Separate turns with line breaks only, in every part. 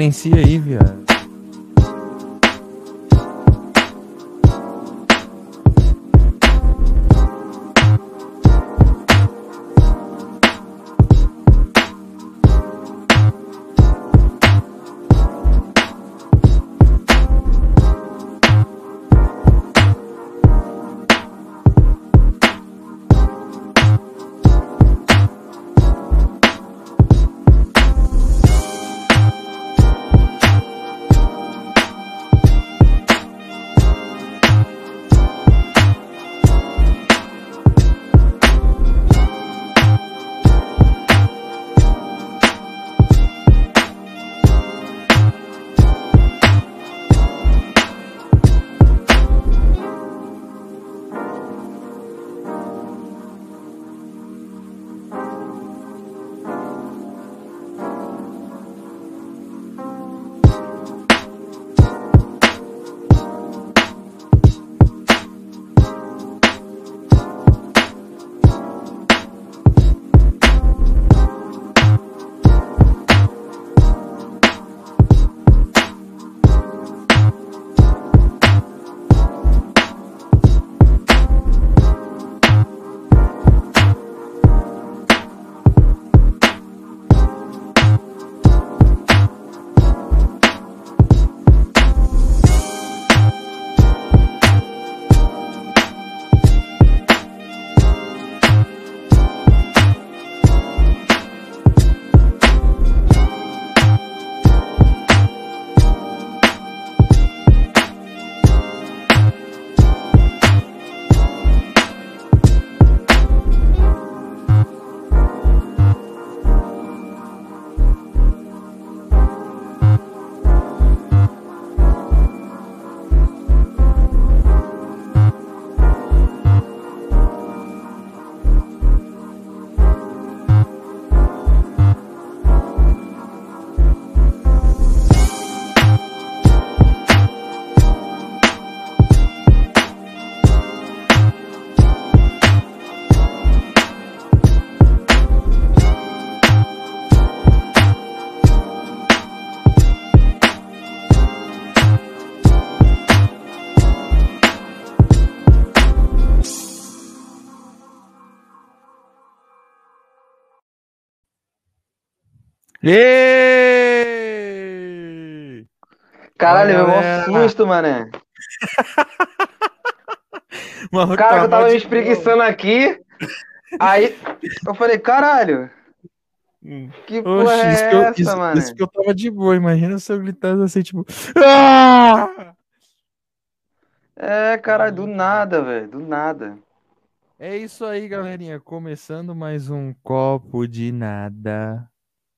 Providencia aí, viado. Êêêê!
Caralho, meu maior susto, mané.
Mano,
Cara, que eu tava me espreguiçando aqui. Aí eu falei, caralho,
boa.
que porra
Oxi,
é
isso que, eu,
essa,
isso,
mano?
isso que eu tava de boa. Imagina se eu gritasse assim, tipo. "Ah!"
É, caralho, do nada, velho, do nada.
É isso aí, galerinha. Começando mais um copo de nada.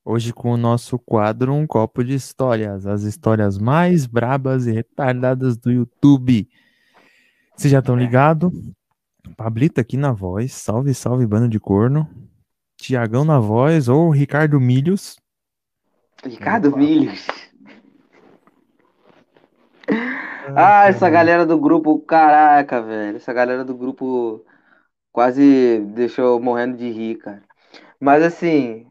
Hoje com o nosso quadro Um Copo de Histórias. As histórias mais brabas e retardadas do YouTube. Vocês já estão ligados? Pablito aqui na voz. Salve, salve, bando de corno. Tiagão na voz ou Ricardo Milhos.
Ricardo Milhos. Ah, essa galera do grupo, caraca, velho. Essa galera do grupo quase deixou morrendo de rir, cara. Mas assim,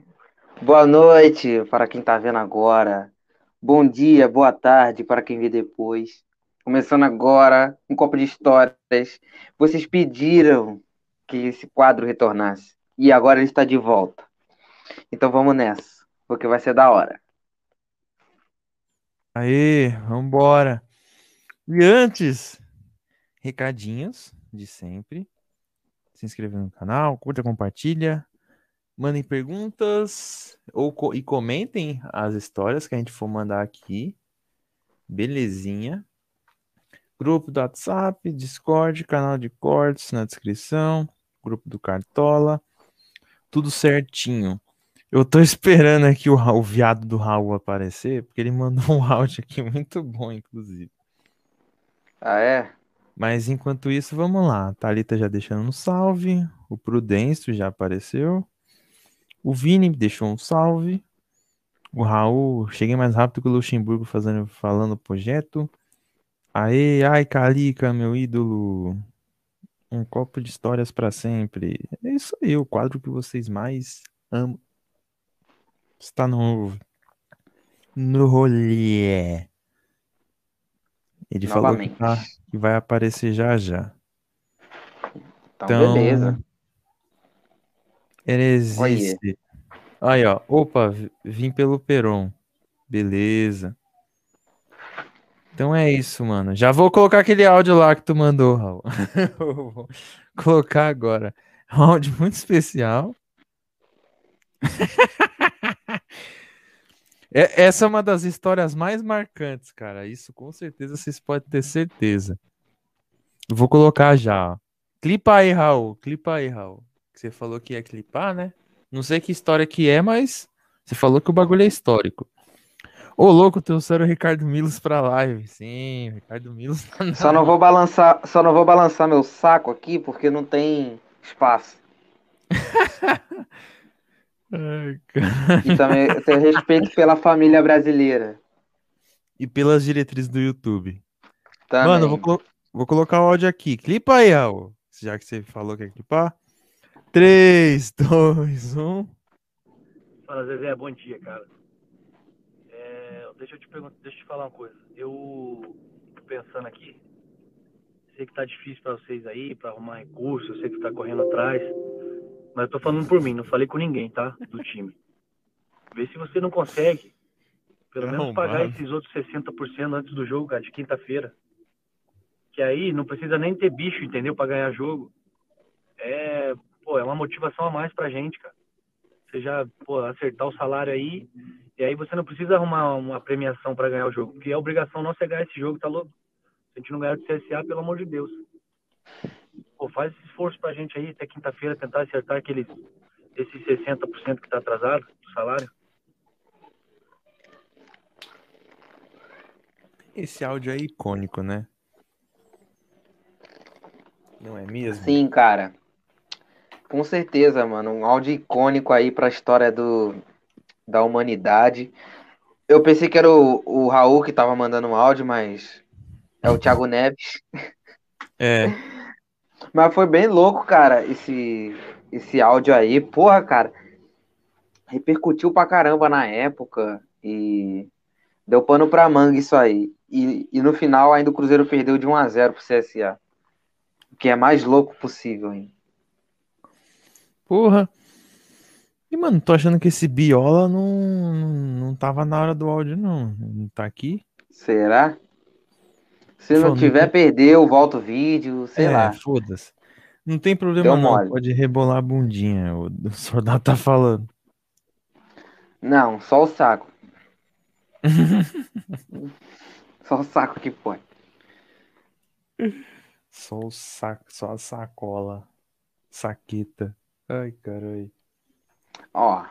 boa noite para quem tá vendo agora. Bom dia, boa tarde para quem vê depois. Começando agora, um copo de histórias. Vocês pediram que esse quadro retornasse. E agora ele está de volta. Então vamos nessa, porque vai ser da hora.
Aê, vambora. E antes, recadinhos de sempre. Se inscrever no canal, curta, compartilha. Mandem perguntas ou e comentem as histórias que a gente for mandar aqui. Belezinha. Grupo do WhatsApp, Discord, canal de cortes na descrição. Grupo do Cartola. Tudo certinho. Eu tô esperando aqui o, o viado do Raul aparecer, porque ele mandou um áudio aqui muito bom, inclusive.
Ah, é?
Mas enquanto isso, vamos lá. Thalita já deixando um salve. O Prudêncio já apareceu. O Vini deixou um salve. O Raul, cheguei mais rápido que o Luxemburgo fazendo, falando o projeto. Aê, ai, Calica, meu ídolo. Um copo de histórias pra sempre. É isso aí, o quadro que vocês mais amam. Está no no rolê. Ele falou que,
Novamente.
tá- que vai aparecer já já.
Então,
Então,
beleza.
Heresice. Aí, ó. Opa, vi- vim pelo Peron. Beleza. Então é isso, mano. Já vou colocar aquele áudio lá que tu mandou, Raul. Vou colocar agora. É um áudio muito especial. É- Essa é uma das histórias mais marcantes, cara. Isso com certeza vocês podem ter certeza. Vou colocar já. ó. Clipa aí, Raul. Clipa aí, Raul. Você falou que ia clipar, né? Não sei que história que é, mas você falou que o bagulho é histórico. Ô, louco, trouxeram o Ricardo Milos pra live. Sim, o Ricardo Milos tá na
Só não vou balançar, só não vou balançar meu saco aqui porque não tem espaço.
Ai.
E também eu tenho respeito pela família brasileira.
E pelas diretrizes do YouTube.
Também.
Mano, vou, vou colocar o áudio aqui. Clipa aí, Raul. Já que você falou que ia clipar. 3, 2, 1.
Fala, Zezé, bom dia, cara. É, deixa eu te perguntar, deixa eu te falar uma coisa. Eu tô pensando aqui, sei que tá difícil pra vocês aí, pra arrumar recurso, eu sei que tá correndo atrás, mas eu tô falando por mim, não falei com ninguém, tá? Do time. Vê se você não consegue, pelo menos pagar esses outros 60% antes do jogo, cara, de quinta-feira. Que aí não precisa nem ter bicho, entendeu? Pra ganhar jogo. É, pô, é uma motivação a mais pra gente, cara você já pô, acertar o salário aí, e aí você não precisa arrumar uma premiação para ganhar o jogo, porque a obrigação nossa é ganhar esse jogo, tá louco? Se a gente não ganhar do CSA, pelo amor de Deus. Pô, faz esse esforço pra gente aí, até quinta-feira, tentar acertar aqueles, esses 60% que tá atrasado do salário.
Esse áudio é icônico, né? Não é mesmo?
Sim, cara. Com certeza, mano. Um áudio icônico aí pra história do, da humanidade. Eu pensei que era o, o Raul que tava mandando um áudio, mas é o Thiago Neves.
É.
Mas foi bem louco, cara, esse, esse áudio aí. Porra, cara. Repercutiu pra caramba na época e deu pano pra manga isso aí. E, e no final ainda o Cruzeiro perdeu de 1 a 0 pro CSA. O que é mais louco possível, hein?
Porra. E, mano, tô achando que esse Biola não, não tava na hora do áudio, não. Não tá aqui?
Será? Se não tiver, perdeu, volta o vídeo, sei
é,
lá.
foda-se. Não tem problema não,
mole.
pode rebolar a bundinha, o, o soldado tá falando.
Não, só o saco. Só o saco que pode.
Só o saco, só a sacola. Saqueta. Ai, caralho.
Ó,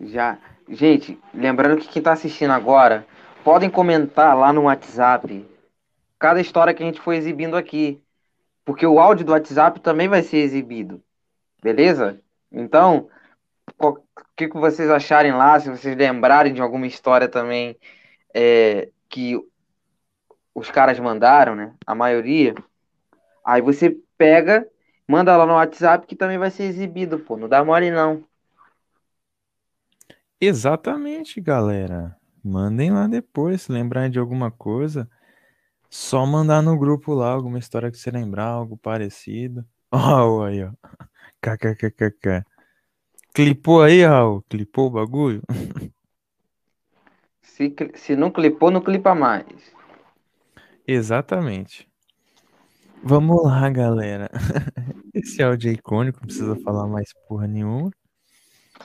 já. Gente, lembrando que quem tá assistindo agora, podem comentar lá no WhatsApp cada história que a gente for exibindo aqui. Porque o áudio do WhatsApp também vai ser exibido. Beleza? Então, o que, que vocês acharem lá, se vocês lembrarem de alguma história também é, que os caras mandaram, né? A maioria. Aí você pega, manda lá no WhatsApp que também vai ser exibido, pô. Não dá mole não.
Exatamente, galera. Mandem lá depois, se lembrarem de alguma coisa. Só mandar no grupo lá alguma história que você lembrar, algo parecido. Ó, aí, ó. KKKKK. Clipou aí, Raul? Clipou o bagulho?
Se, se não clipou, não clipa mais.
Exatamente. Vamos lá, galera. Esse áudio é icônico, não precisa falar mais porra nenhuma.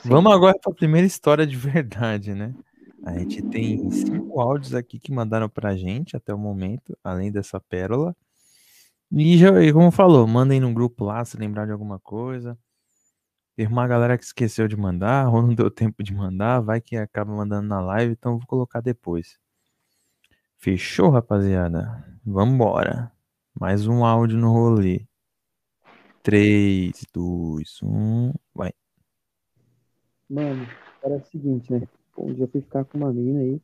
Sim.
Vamos agora para a primeira história de verdade, né? A gente tem cinco áudios aqui que mandaram pra gente até o momento, além dessa pérola. E já, e como falou, mandem no grupo lá se lembrar de alguma coisa. Tem uma galera que esqueceu de mandar, ou não deu tempo de mandar, vai que acaba mandando na live, então eu vou colocar depois. Fechou, rapaziada? Vambora. Mais um áudio no rolê. 3, 2, 1, vai.
Mano, era o seguinte, né? Um dia eu fui ficar com uma menina aí,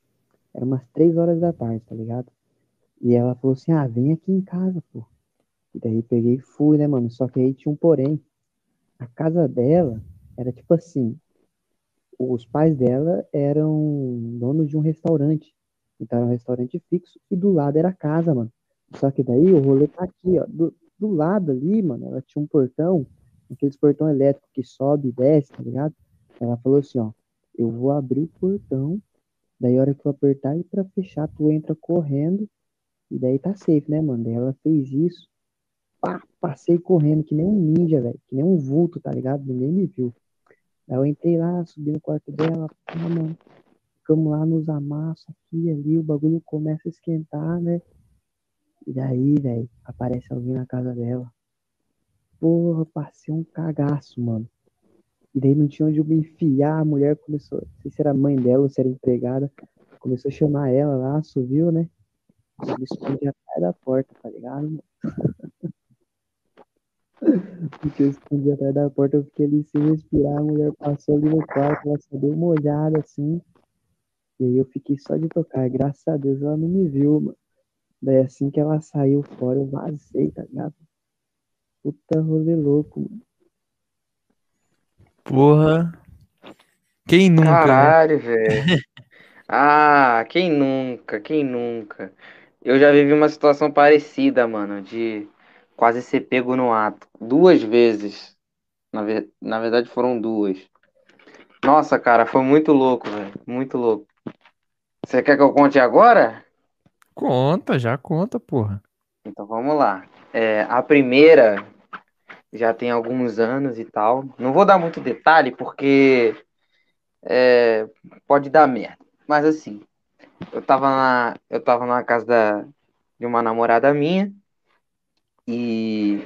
era umas três horas da tarde, tá ligado? E ela falou assim, ah, vem aqui em casa, pô. E daí peguei e fui, né, mano? Só que aí tinha um porém. A casa dela era tipo assim, os pais dela eram donos de um restaurante. Então era um restaurante fixo e do lado era a casa, mano. Só que daí o rolê tá aqui, ó. Do, do lado ali, mano, ela tinha um portão, aqueles portão elétrico que sobe e desce, tá ligado? Ela falou assim, ó, eu vou abrir o portão, daí a hora que eu apertar e pra fechar, tu entra correndo, e daí tá safe, né, mano? Daí ela fez isso, pá, passei correndo que nem um ninja, velho, que nem um vulto, tá ligado? Ninguém me viu. Daí eu entrei lá, subi no quarto dela, pá, mano, ficamos lá nos amassos aqui ali, o bagulho começa a esquentar, né? E daí, velho, aparece alguém na casa dela. Porra, passei um cagaço, mano. E daí não tinha onde eu me enfiar. A mulher começou, não sei se era mãe dela ou se era empregada, começou a chamar ela lá, subiu, né? Eu escondi atrás da porta, tá ligado? Porque eu escondi atrás da porta, eu fiquei ali sem respirar. A mulher passou ali no quarto, ela só deu uma olhada assim. E aí eu fiquei só de tocar. Graças a Deus ela não me viu, mano. Daí assim que ela saiu fora, eu vazei, tá ligado? Puta rolê louco, mano.
Porra. Quem nunca, né?
Caralho, velho. Ah, quem nunca, quem nunca. Eu já vivi uma situação parecida, mano, de quase ser pego no ato. Duas vezes. Na, ver... Na verdade, foram duas. Nossa, cara, foi muito louco, velho. Muito louco. Você quer que eu conte agora?
Conta, já conta, porra.
Então vamos lá. É, a primeira já tem alguns anos e tal. Não vou dar muito detalhe porque é, pode dar merda. Mas assim, eu tava na, eu tava na casa da, de uma namorada minha e,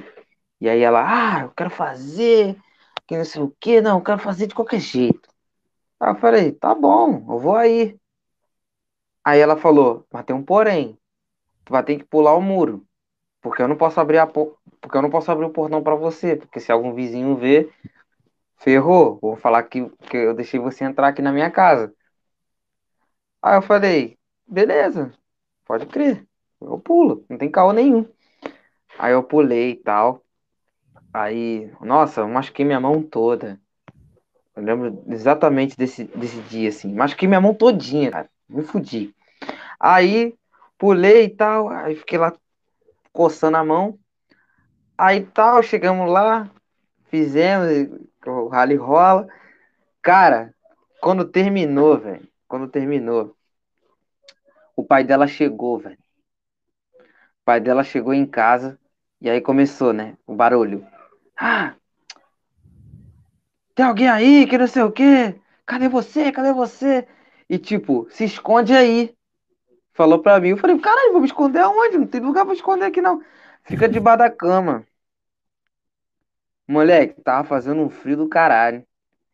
e aí ela, ah, eu quero fazer, que não sei o que, não, eu quero fazer de qualquer jeito. Aí eu falei, tá bom, eu vou aí. Aí ela falou, mas tem um porém, tu vai ter que pular o muro, porque eu não posso abrir a po- porque eu não posso abrir o portão pra você, porque se algum vizinho ver, ferrou, vou falar que, que eu deixei você entrar aqui na minha casa. Aí eu falei, beleza, pode crer, eu pulo, não tem caô nenhum. Aí eu pulei e tal. Aí, nossa, eu machuquei minha mão toda. Eu lembro exatamente desse, desse dia, assim. Machuquei minha mão todinha, cara. Me fudi. Aí, pulei e tal. Aí fiquei lá coçando a mão. Aí tal, chegamos lá. Fizemos, o rally rola. Cara, quando terminou, velho. Quando terminou, o pai dela chegou, velho. O pai dela chegou em casa. E aí começou, né? O barulho. Ah! Tem alguém aí que não sei o quê? Cadê você? Cadê você? E tipo, se esconde aí. Falou pra mim. Eu falei, caralho, vou me esconder aonde? Não tem lugar pra esconder aqui não. Fica debaixo da cama. Moleque, tava fazendo um frio do caralho.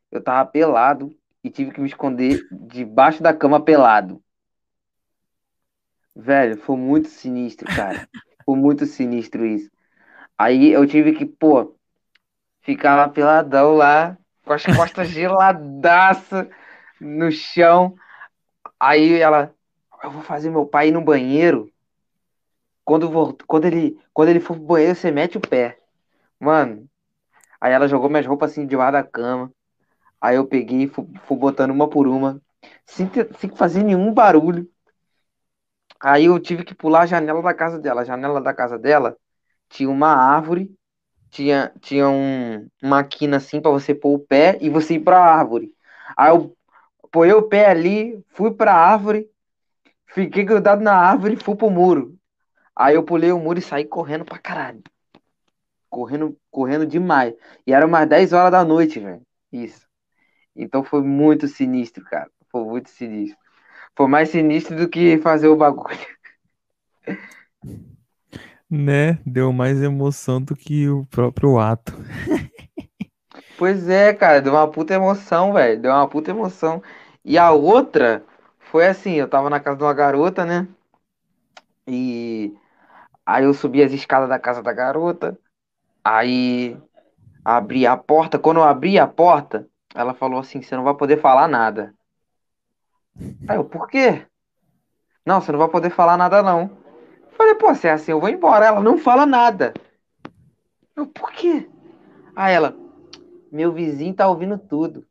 Eu tava pelado e tive que me esconder debaixo da cama pelado. Velho, foi muito sinistro, cara. Foi muito sinistro isso. Aí eu tive que, pô, ficar lá peladão lá, com as costas geladaça no chão. Aí ela, eu vou fazer meu pai ir no banheiro. Quando, vol- quando, ele, quando ele for pro banheiro, você mete o pé. Mano, aí ela jogou minhas roupas assim debaixo da cama. Aí eu peguei e fui, fui botando uma por uma, sem, ter- sem fazer nenhum barulho. Aí eu tive que pular a janela da casa dela. A janela da casa dela tinha uma árvore, tinha, tinha um, uma quina assim pra você pôr o pé e você ir pra árvore. Aí eu pôi o pé ali, fui pra árvore, fiquei grudado na árvore e fui pro muro. Aí eu pulei o muro e saí correndo pra caralho. Correndo, correndo demais. E era umas 10 horas da noite, velho. Isso. Então foi muito sinistro, cara. Foi muito sinistro. Foi mais sinistro do que fazer o bagulho.
Né? Deu mais emoção do que o próprio ato.
Pois é, cara, deu uma puta emoção, velho. Deu uma puta emoção. E a outra foi assim, eu tava na casa de uma garota, né? E aí eu subi as escadas da casa da garota. Aí abri a porta. Quando eu abri a porta, ela falou assim: você não vai poder falar nada. Aí eu, por quê? Não, você não vai poder falar nada, não. Falei, pô, se é assim, eu vou embora. Ela não fala nada. Eu, por quê? Aí ela, meu vizinho tá ouvindo tudo.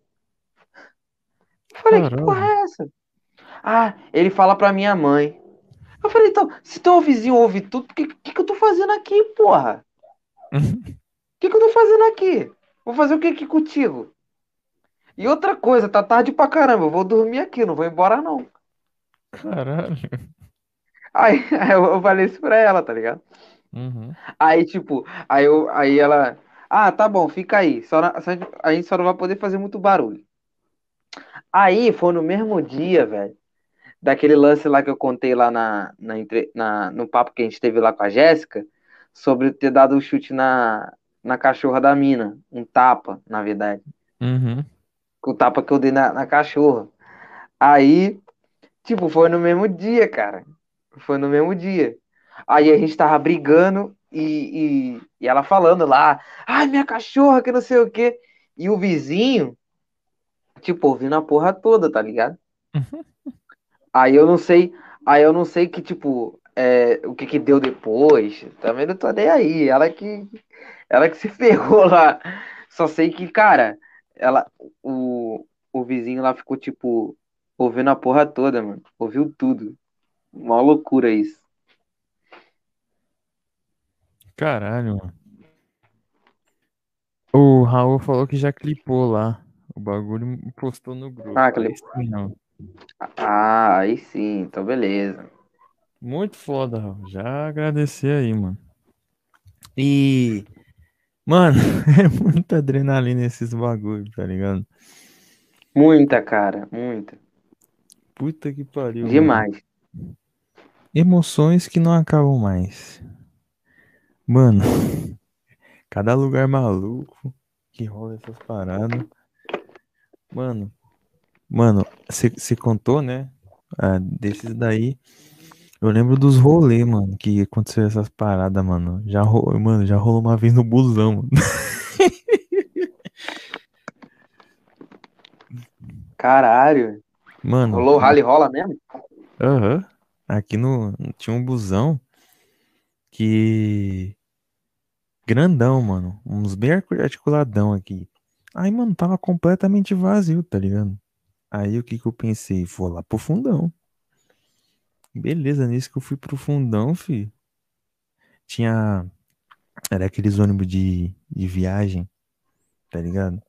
Eu falei, que
Caralho.
porra é essa? Ah, ele fala pra minha mãe. Eu falei, então, se teu vizinho ouve tudo, o que, que, que eu tô fazendo aqui, porra? O que, que eu tô fazendo aqui? Vou fazer o que aqui contigo? E outra coisa, tá tarde pra caramba, eu vou dormir aqui, não vou embora não.
Caralho.
Aí, aí eu, eu falei isso pra ela, tá ligado?
Uhum.
Aí, tipo, aí, eu, aí ela. Ah, tá bom, fica aí. Só na- só- a gente só não vai poder fazer muito barulho. Aí foi no mesmo dia, velho. Daquele lance lá que eu contei lá na, na, na- no papo que a gente teve lá com a Jéssica, sobre ter dado um chute na, na cachorra da mina. Um tapa, na verdade.
Uhum.
O tapa que eu dei na, na cachorra. Aí, tipo, foi no mesmo dia, cara. Foi no mesmo dia. Aí a gente tava brigando e, e, e ela falando lá, ai, minha cachorra, que não sei o quê. E o vizinho, tipo, ouvindo a porra toda, tá ligado? Aí eu não sei, aí eu não sei que, tipo, é, o que que deu depois. Também não tô nem aí. Ela que, ela que se ferrou lá. Só sei que, cara, ela, o, o vizinho lá ficou, tipo, ouvindo a porra toda, mano. Ouviu tudo. Uma loucura isso.
Caralho, mano. O Raul falou que já clipou lá o bagulho postou no grupo.
Ah,
sim, Raul.
Ah, aí sim, então beleza.
Muito foda, Raul. Já agradecer aí, mano. E, mano, é muita adrenalina esses bagulho, tá ligado?
Muita, cara, muita.
Puta que pariu. mano.
Demais.
Emoções que não acabam mais. Mano, cada lugar maluco que rola essas paradas. Mano, mano, você contou, né? Ah, desses daí. Eu lembro dos rolês, mano, que aconteceu essas paradas, mano. Já rolou, mano, já rolou uma vez no busão, mano.
Caralho.
Mano,
Rolou rally rola mesmo?
Aham. Aqui no. Tinha um busão que. Grandão, mano. Uns bem articuladão aqui. Aí, mano, tava completamente vazio, tá ligado? Aí o que que eu pensei? Vou lá pro fundão. Beleza, nisso que eu fui pro fundão, fi. Tinha. Era aqueles ônibus de, de viagem, tá ligado?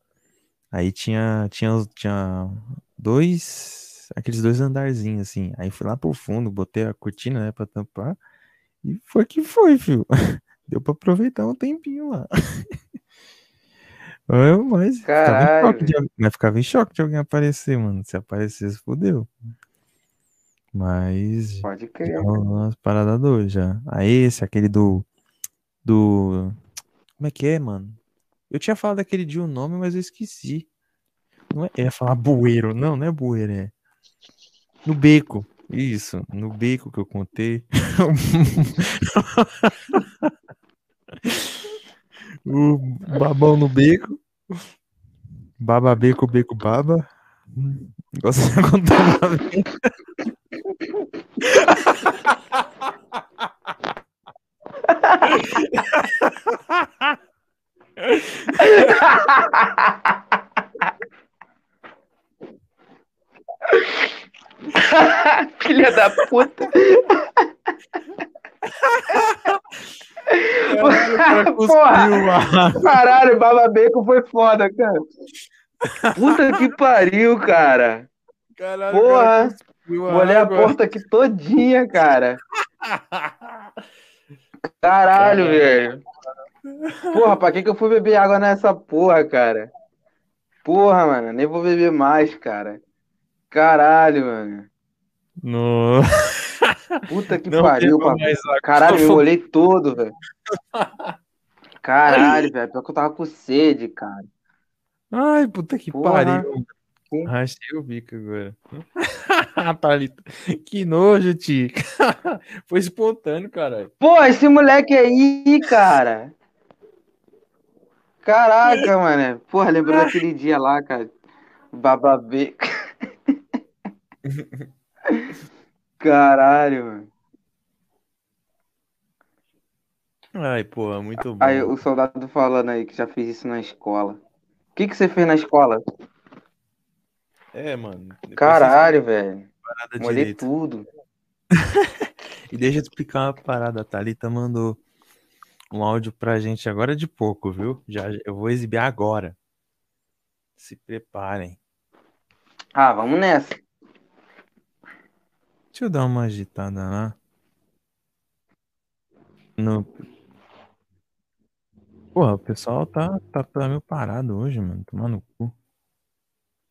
Aí tinha, tinha, tinha dois, aqueles dois andarzinhos assim. Aí fui lá pro fundo, botei a cortina, né, pra tampar. E foi que foi, filho. Deu pra aproveitar um tempinho lá. Eu, mas ficava em
Caralho,
choque de, mas ficava em choque de alguém aparecer, mano. Se aparecesse, fodeu. Mas
Pode crer.
umas paradas doidas já. Aí esse, aquele do. Do. Como é que é, mano? Eu tinha falado daquele dia o nome, mas eu esqueci. Não é, eu ia falar bueiro. Não, não é bueiro, é. No beco. Isso, no beco que eu contei. o babão no beco. Baba beco, beco baba. Gosto de contar uma vez.
Filha da puta.
Caralho, o cara cuspiu
Porra.
a-
Caralho, Baba Beco foi foda, cara. Puta que pariu, cara.
Caralho,
Porra.
cara
Molhei a porta aqui todinha, cara. Caralho, velho. Porra, pra que que eu fui beber água nessa porra, cara? Porra, mano, nem vou beber mais, cara. Caralho, mano.
No...
Puta que
Não
pariu, papai. Caralho, me molhei todo, velho. Caralho, velho. Pior que eu tava com sede, cara.
Ai, puta que
Porra.
pariu. Rachei o bico agora. Que nojo, tio. Foi espontâneo, caralho.
Pô, esse moleque aí, cara. Caraca, mano. Porra, lembrou daquele dia lá, cara. Bababê. Caralho, mano.
Ai, porra, muito bom.
Aí o soldado falando aí que já fez isso na escola. O que que você fez na escola?
É, mano.
Caralho, velho. Molhei tudo.
E deixa eu explicar uma parada. A Thalita mandou um áudio pra gente agora de pouco, viu? Já, eu vou exibir agora. Se preparem.
Ah, vamos nessa.
Deixa eu dar uma agitada lá. No... Porra, o pessoal tá, tá, tá meio parado hoje, mano. Tomar no cu.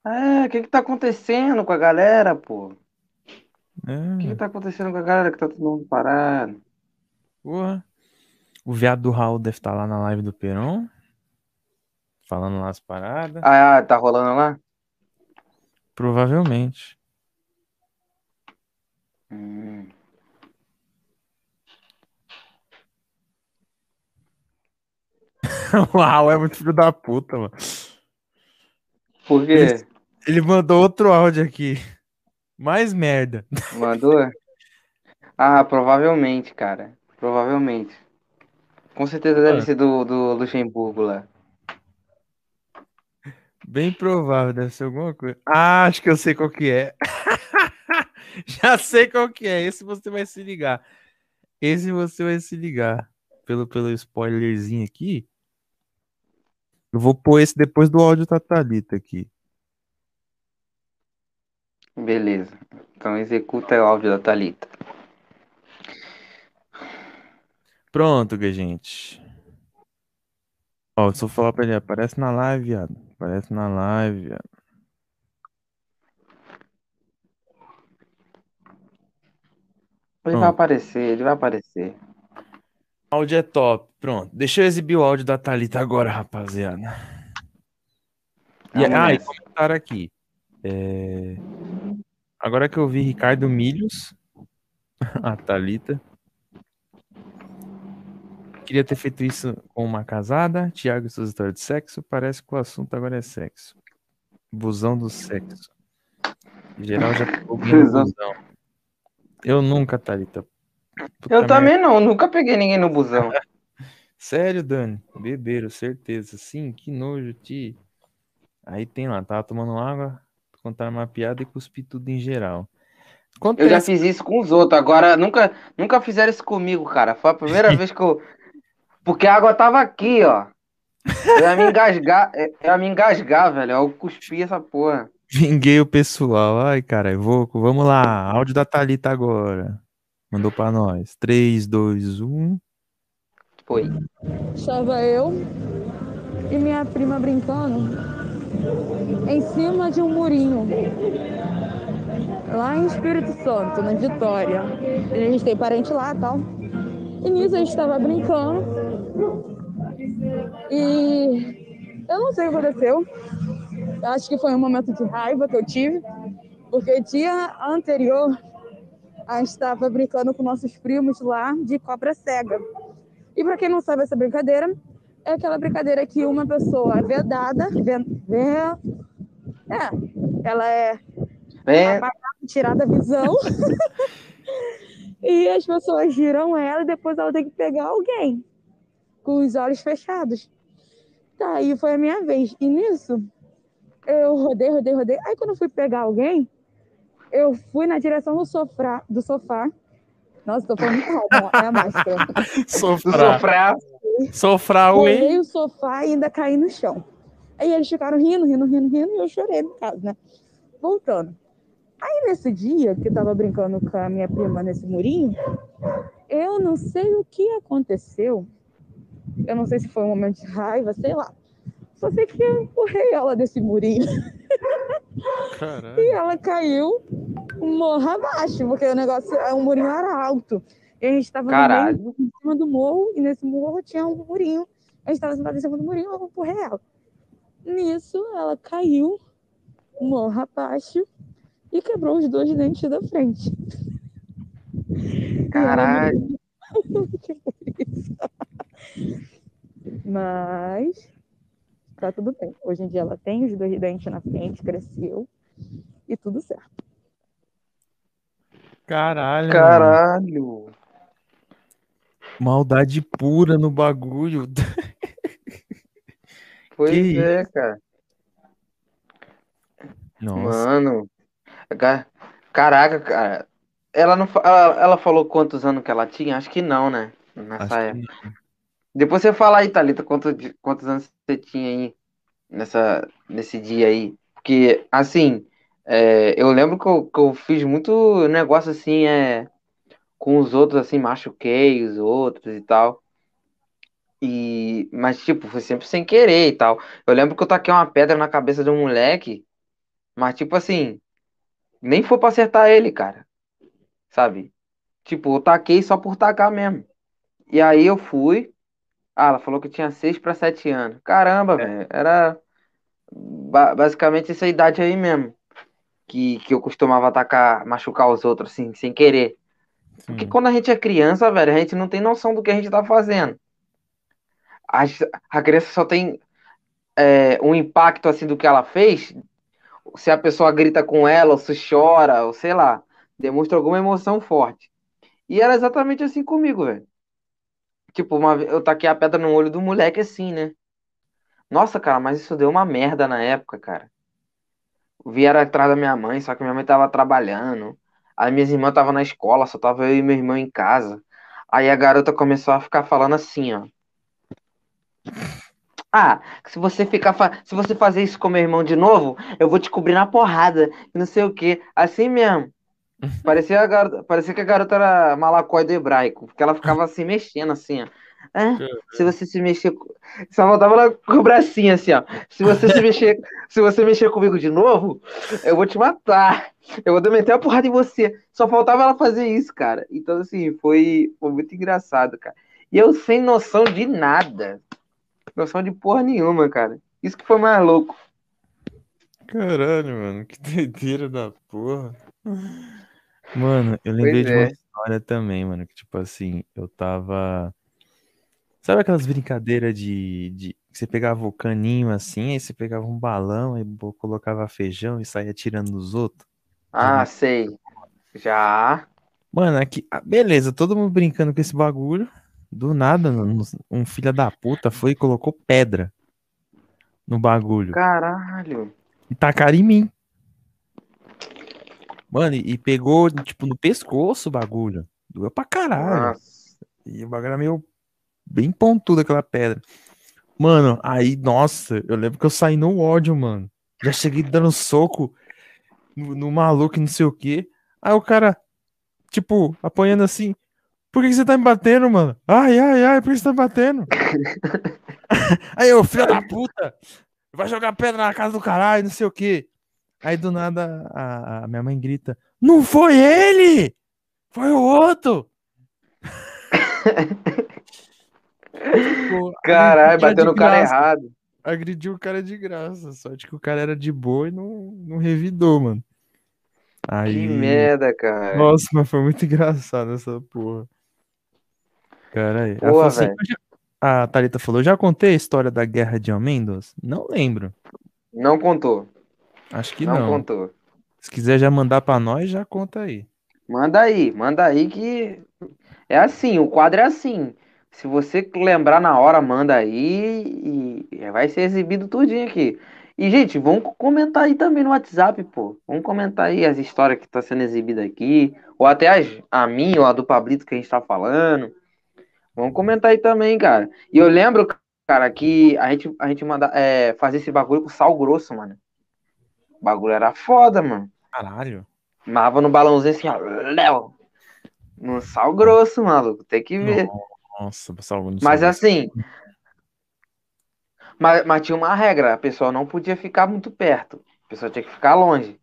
É, o que que tá acontecendo com a galera, pô? O que que
É,
tá acontecendo com a galera que tá todo mundo parado?
porra. O viado do Raul deve estar lá na live do Peron. Falando lá as paradas.
Ah, tá rolando lá?
Provavelmente.
Hum.
o Raul é muito filho da puta, mano.
Por quê?
Ele mandou outro áudio aqui. Mais merda.
Mandou? Ah, provavelmente, cara. Provavelmente. Com certeza deve
Ah.
ser do, do Luxemburgo lá.
Bem provável, deve ser alguma coisa. Ah, acho que eu sei qual que é. Já sei qual que é. Esse você vai se ligar. Esse você vai se ligar. Pelo, pelo spoilerzinho aqui. Eu vou pôr esse depois do áudio da Thalita aqui.
Beleza. Então executa o áudio da Thalita.
Pronto, gente. Ó, eu falar pra ele, aparece na live, viado. Aparece na live, viado.
Ele vai
Pronto.
aparecer, ele vai aparecer.
áudio é top. Pronto. Deixa eu exibir o áudio da Thalita agora, rapaziada. E, ah, e comentaram aqui. É, Agora que eu vi Ricardo Milhos, a Thalita. Queria ter feito isso com uma casada. Tiago e suas histórias de sexo. Parece que o assunto agora é sexo. Busão do sexo. Em geral já pegou no
Busão.
Eu nunca, Thalita. Puta
Eu
merda.
também não, nunca peguei ninguém no busão.
Sério, Dani? Beberam, certeza. Sim, que nojo, ti. Aí tem lá, tava tomando água, contaram uma piada e cuspi tudo em geral.
Eu já fiz isso com os outros, agora nunca, nunca fizeram isso comigo, cara. Foi a primeira vez que eu. Porque a água tava aqui, ó. Eu ia me engasgar, eu ia me engasgar, velho. Eu cuspi essa porra.
Vinguei o pessoal. Ai, cara, eu vou. Vamos lá. Áudio da Thalita agora. Mandou pra nós. um. 3, 2, 1.
Foi.
Estava eu e minha prima brincando em cima de um murinho. Lá em Espírito Santo, na Vitória. A gente tem parente lá e tal. E nisso a gente estava brincando. E eu não sei o que aconteceu. Eu acho que foi um momento de raiva que eu tive. Porque dia anterior a gente estava brincando com nossos primos lá de cobra cega. E para quem não sabe essa brincadeira, é aquela brincadeira que uma pessoa é vedada, vê, vê- é, ela é tirada a visão, e as pessoas giram ela e depois ela tem que pegar alguém com os olhos fechados. Tá, aí foi a minha vez. E nisso, eu rodei, rodei, rodei. Aí quando eu fui pegar alguém, eu fui na direção do sofá, do sofá. Nossa, tô falando muito rápido, é a máscara.
sofrá.
Sofrar, ué.
Rolei o sofá e ainda caí no chão. Aí eles ficaram rindo, rindo, rindo, rindo, e eu chorei no caso, né? Voltando. Aí nesse dia que eu tava brincando com a minha prima nesse murinho, eu não sei o que aconteceu. Eu não sei se foi um momento de raiva, sei lá. Só sei que eu empurrei ela desse murinho
Caralho.
e ela caiu morro abaixo, porque o negócio, o murinho era alto. E a gente tava no meio
Caralho.
em cima do morro, e nesse morro tinha um murinho. A gente tava sentado em cima do murinho, eu empurrei ela. Nisso, ela caiu, morro abaixo, e quebrou os dois dentes da frente.
Caralho.
Isso. Mas tá tudo bem. Hoje em dia ela tem os dois dentes na frente, cresceu, e tudo certo.
Caralho. mano.
Caralho.
Maldade pura no bagulho.
Pois
Que
é, cara.
Nossa,
Mano, ca- caraca, cara. Ela não, ela, ela falou quantos anos que ela tinha? Acho que não, né? Nessa
acho
época.
que.
Depois você fala aí, Thalita, quanto, de- quantos anos você tinha aí nessa, nesse dia aí. Porque, assim, é, eu lembro que eu, que eu fiz muito negócio assim, é, com os outros, assim, machuquei os outros e tal. E, mas, tipo, foi sempre sem querer e tal. Eu lembro que eu taquei uma pedra na cabeça de um moleque, mas, tipo assim, nem foi pra acertar ele, cara. Sabe? Tipo, eu taquei só por tacar mesmo. E aí eu fui. Ah, ela falou que tinha 6 para 7 anos. Caramba, velho. Era ba- basicamente essa idade aí mesmo. Que, que eu costumava atacar, machucar os outros, assim, sem querer. Porque
Sim.
quando a gente é criança, velho, a gente não tem noção do que a gente tá fazendo. A, a criança só tem é, um impacto, assim, do que ela fez. Se a pessoa grita com ela, ou se chora, ou sei lá. Demonstra alguma emoção forte. E era exatamente assim comigo, velho. Tipo, uma, eu taquei a pedra no olho do moleque assim, né? Nossa, cara, mas isso deu uma merda na época, cara. Vieram atrás da minha mãe, só que minha mãe tava trabalhando. Aí minhas irmãs estavam na escola, só tava eu e meu irmão em casa. Aí a garota começou a ficar falando assim, ó. Ah, se você ficar fa- se você fazer isso com meu irmão de novo, eu vou te cobrir na porrada, não sei o quê. Assim mesmo. Parecia, a garota, parecia que a garota era malacói do hebraico, porque ela ficava assim, mexendo assim, ó. Ah, se você se mexer. Só voltava lá com o bracinho assim, ó. Se você se mexer, se você mexer comigo de novo, eu vou te matar. Eu vou meter a porrada em você. Só faltava ela fazer isso, cara. Então, assim, foi, foi muito engraçado, cara. E eu sem noção de nada. Noção de porra nenhuma, cara. Isso que foi mais louco.
Caralho, mano, que doideira da porra. Mano, eu lembrei
Pois
de uma
é.
história também, mano, que tipo assim, eu tava. Sabe aquelas brincadeiras de, de... você pegava o caninho assim, aí você pegava um balão, aí bo- colocava feijão e saía atirando nos outros?
Ah, sei. Já.
Mano, aqui, ah, beleza, todo mundo brincando com esse bagulho. Do nada, um filho da puta foi e colocou pedra no bagulho.
Caralho.
E tacaram em mim. Mano, e e pegou, tipo, no pescoço o bagulho. Doeu pra caralho.
Nossa.
E o bagulho era meio bem pontudo aquela pedra. Mano, aí, nossa, eu lembro que eu saí no ódio, mano. Já cheguei dando soco no, no maluco e não sei o quê. Aí o cara, tipo, apanhando assim. Por que que você tá me batendo, mano? Ai, ai, ai, por que você tá me batendo? Aí eu, filho da puta, vai jogar pedra na casa do caralho, não sei o quê. Aí do nada a, a minha mãe grita: Não foi ele! Foi o outro! Tipo,
Caralho, bateu no cara
graça.
errado.
Agrediu o cara de graça. Sorte que o cara era de boa e não, não revidou, mano.
Que
Aí.
merda, cara.
Nossa, mas foi muito engraçado essa porra. Cara, aí.
Porra,
assim,
velho.
"Eu já-" a Thalita falou: Já contei a história da guerra de Almendos? Não lembro.
Não contou.
Acho que
não,
não.
contou.
Se quiser já mandar pra nós, já conta aí.
Manda aí, manda aí que é assim, o quadro é assim. Se você lembrar na hora, manda aí e vai ser exibido tudinho aqui. E, gente, vamos comentar aí também no WhatsApp, pô. Vamos comentar aí as histórias que tá sendo exibida aqui. Ou até as, a minha ou a do Pablito que a gente tá falando. Vamos comentar aí também, cara. E eu lembro, cara, que a gente, a gente manda, é, fazer esse bagulho com sal grosso, mano. O bagulho era foda, mano.
Caralho.
Marrava no balãozinho assim, ó. Léo. No sal grosso, maluco. Tem que ver.
Nossa, salvo no
Mas assim. Mas, mas tinha uma regra. A pessoa não podia ficar muito perto. A pessoa tinha que ficar longe.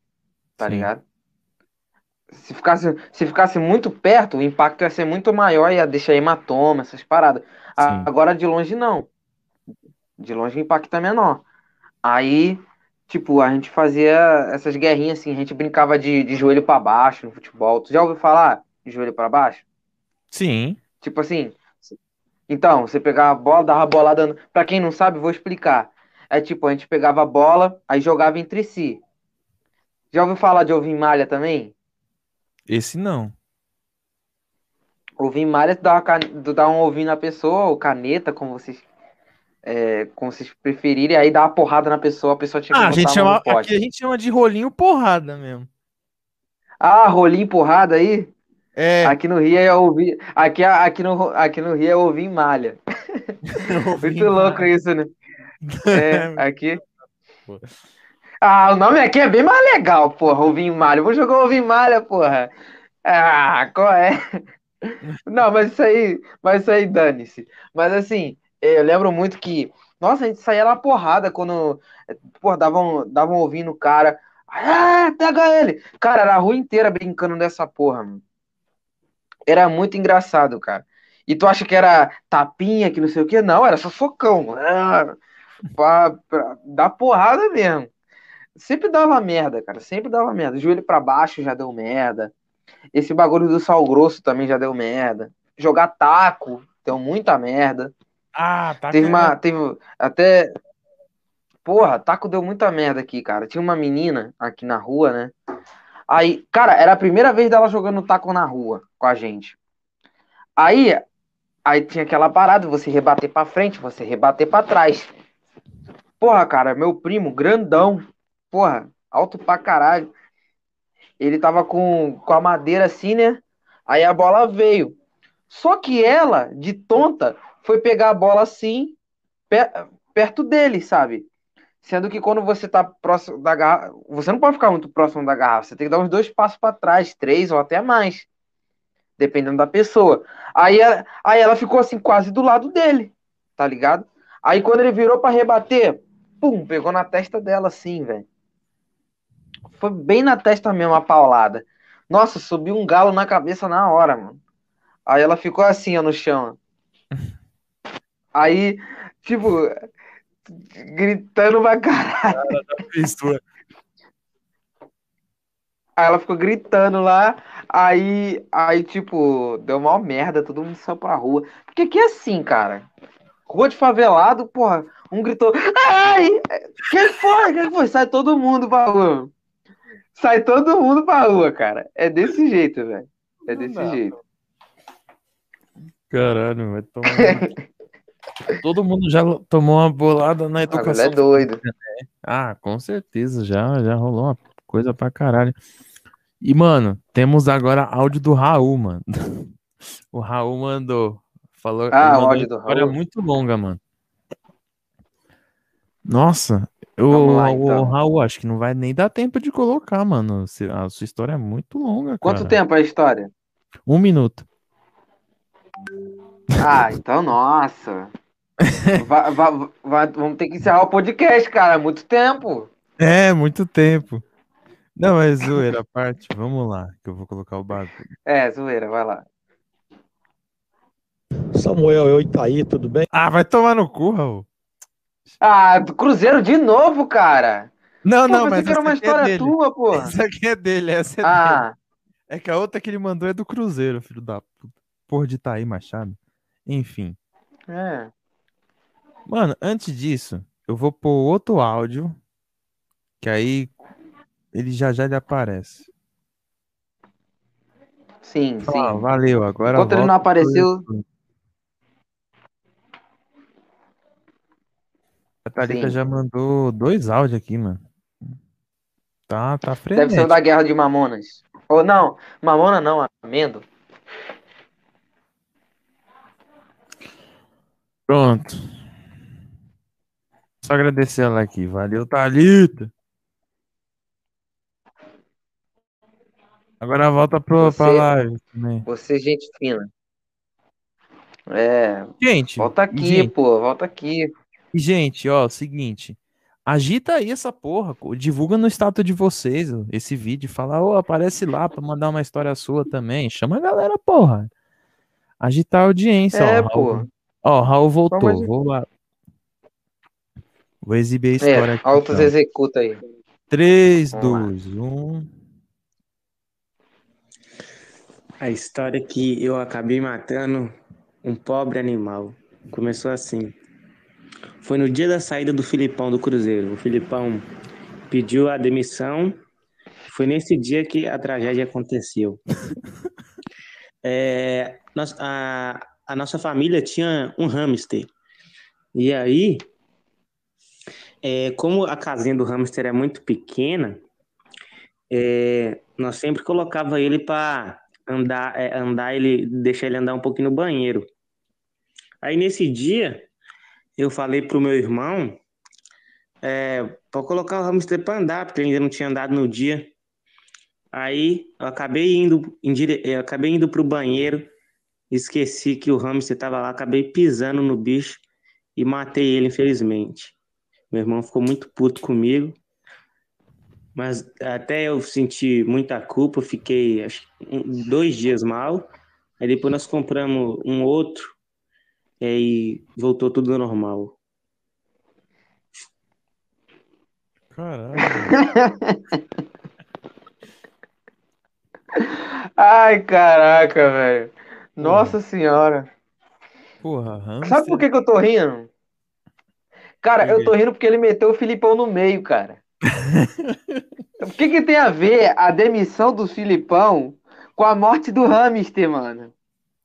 Tá
Sim.
ligado? Se ficasse, se ficasse muito perto, o impacto ia ser muito maior, ia deixar hematoma, essas paradas. A-. Agora de longe não. De longe o impacto é menor. Aí, tipo, a gente fazia essas guerrinhas assim, a gente brincava de, de joelho pra baixo no futebol. Tu já ouviu falar de joelho pra baixo?
Sim.
Tipo assim. Então, você pegava a bola, dava a bolada. no- Pra quem não sabe, vou explicar. É tipo, a gente pegava a bola, aí jogava entre si. Já ouviu falar de ouvir malha também?
Esse não.
Ouvir malha, tu dá, uma, can- tu dá um ovinho na pessoa, ou caneta, como vocês É, como vocês preferirem, aí dá uma porrada na pessoa, a pessoa tinha que
Ah, a gente chama, a gente chama de rolinho porrada mesmo.
Ah, rolinho porrada aí?
É,
Aqui no Rio é ouvir. Aqui, aqui, no, aqui no Rio é ouvir malha. Muito louco isso, né? É, aqui. Ah, o nome aqui é bem mais legal, porra, ouvir malha. Eu vou jogar ouvir malha, porra. Ah, qual é? Não, mas isso aí, mas isso aí, dane-se. Mas assim, eu lembro muito que, nossa, a gente saía na porrada quando, porra, davam, davam ouvindo o cara. Ah, pega ele! Cara, era a rua inteira brincando dessa porra, mano. Era muito engraçado, cara. E tu acha que era tapinha, que não sei o quê? Não, era só socão. Ah, pra, pra dar porrada mesmo. Sempre dava merda, cara. Sempre dava merda. Joelho pra baixo já deu merda. Esse bagulho do sal grosso também já deu merda. Jogar taco deu muita merda.
Ah, tá.
Teve uma. Teve até. Porra, taco deu muita merda aqui, cara. Tinha uma menina aqui na rua, né? Aí, cara, era a primeira vez dela jogando taco na rua com a gente. Aí, aí tinha aquela parada, você rebater pra frente, você rebater pra trás. Porra, cara, meu primo, grandão, porra, alto pra caralho. Ele tava com, com a madeira assim, né? Aí a bola veio. Só que ela, de tonta, foi pegar a bola assim, per- perto dele, sabe? Sendo que quando você tá próximo da garrafa, você não pode ficar muito próximo da garrafa, você tem que dar uns dois passos para trás, três ou até mais, dependendo da pessoa. Aí, aí ela ficou assim, quase do lado dele, tá ligado? Aí quando ele virou para rebater, pum, pegou na testa dela assim, velho. Foi bem na testa mesmo a paulada. Nossa, subiu um galo na cabeça na hora, mano. Aí ela ficou assim, ó, no chão. Aí, tipo, gritando pra caralho.
Fissura.
Aí ela ficou gritando lá. Aí, aí, tipo, deu mal merda, todo mundo saiu pra rua. Porque aqui é assim, cara. Rua de favelado, porra, um gritou, ai! Quem foi? Quem foi? Sai todo mundo pra rua. Sai todo mundo pra rua, cara. É desse jeito, velho. É desse jeito.
Caralho, vai tomar. Todo mundo já tomou uma bolada na
Ah,
educação.
velho, é doido.
Ah, com certeza, já, já rolou uma coisa pra caralho. E, mano, temos agora áudio do Raul, mano. O Raul mandou. Falou,
Ah, o
mandou
áudio do Raul.
muito longa, mano. Nossa, eu,
lá,
o
então.
Raul, acho que não vai nem dar tempo de colocar, mano. A sua história é muito longa,
Quanto
cara.
tempo a história?
Um minuto.
Ah, então, nossa. Va- va- va- vamos ter que encerrar o podcast, cara. Muito tempo.
É, muito tempo. Não, mas zoeira à parte, vamos lá, que eu vou colocar o bagulho.
É, zoeira, vai lá.
Samuel, eu Itaí, tudo bem?
Ah, vai tomar no cu, Raul.
Ah, do Cruzeiro de novo, cara.
Não,
Pô,
não, mas
era uma
é
história
dele.
tua, porra.
Essa aqui é dele, essa é dele.
Ah,
É que a outra que ele mandou é do Cruzeiro, filho da puta. Porra de Itaí Machado. Enfim.
é.
Mano, antes disso, eu vou pôr outro áudio. Que aí ele já já ele aparece.
Sim, sim.
Ah, valeu, agora
Enquanto ele não apareceu-.
A Thalita
Sim.
já mandou dois áudios aqui, mano. Tá, tá
Deve ser o da Guerra de Mamonas. Ou não, Mamona não, Amendo.
Pronto. Só agradecer ela aqui. Valeu, Thalita. Agora volta pro, pra
Você-
live também.
Você, gente fina. É,
Gente,
volta aqui,
gente,
pô, volta aqui.
e, gente, ó, seguinte. Agita aí essa porra, divulga no status de vocês esse vídeo. Fala, ô, aparece lá pra mandar uma história sua também. Chama a galera, porra. Agitar a audiência,
É,
ó.
pô.
Ó, Raul voltou.
Vamos
Vou lá. Vou exibir a história
É,
aqui.
autos
então.
executa aí.
3,
Vamos lá.
2, 1.
A história que eu acabei matando um pobre animal. Começou assim. Foi no dia da saída do Filipão do Cruzeiro. O Filipão pediu a demissão. Foi nesse dia que a tragédia aconteceu. É, nós- a, a nossa família tinha um hamster. E aí, é, como a casinha do hamster é muito pequena, é, nós sempre colocava ele para andar, é, andar ele, deixar ele andar um pouquinho no banheiro. Aí nesse dia, eu falei pro meu irmão é, para colocar o hamster para andar, porque ele ainda não tinha andado no dia. Aí eu acabei indo, em dire... eu acabei indo pro banheiro, esqueci que o hamster estava lá, acabei pisando no bicho e matei ele, infelizmente. Meu irmão ficou muito puto comigo, mas até eu senti muita culpa, fiquei acho, dois dias mal. Aí depois nós compramos um outro e voltou tudo normal.
Caralho.
Ai, caraca, velho. Nossa senhora.
Porra, hamster.
Sabe por que, que eu tô rindo? Cara, eu tô rindo porque ele meteu o Filipão no meio, cara. O que que tem a ver a demissão do Filipão com a morte do hamster, mano?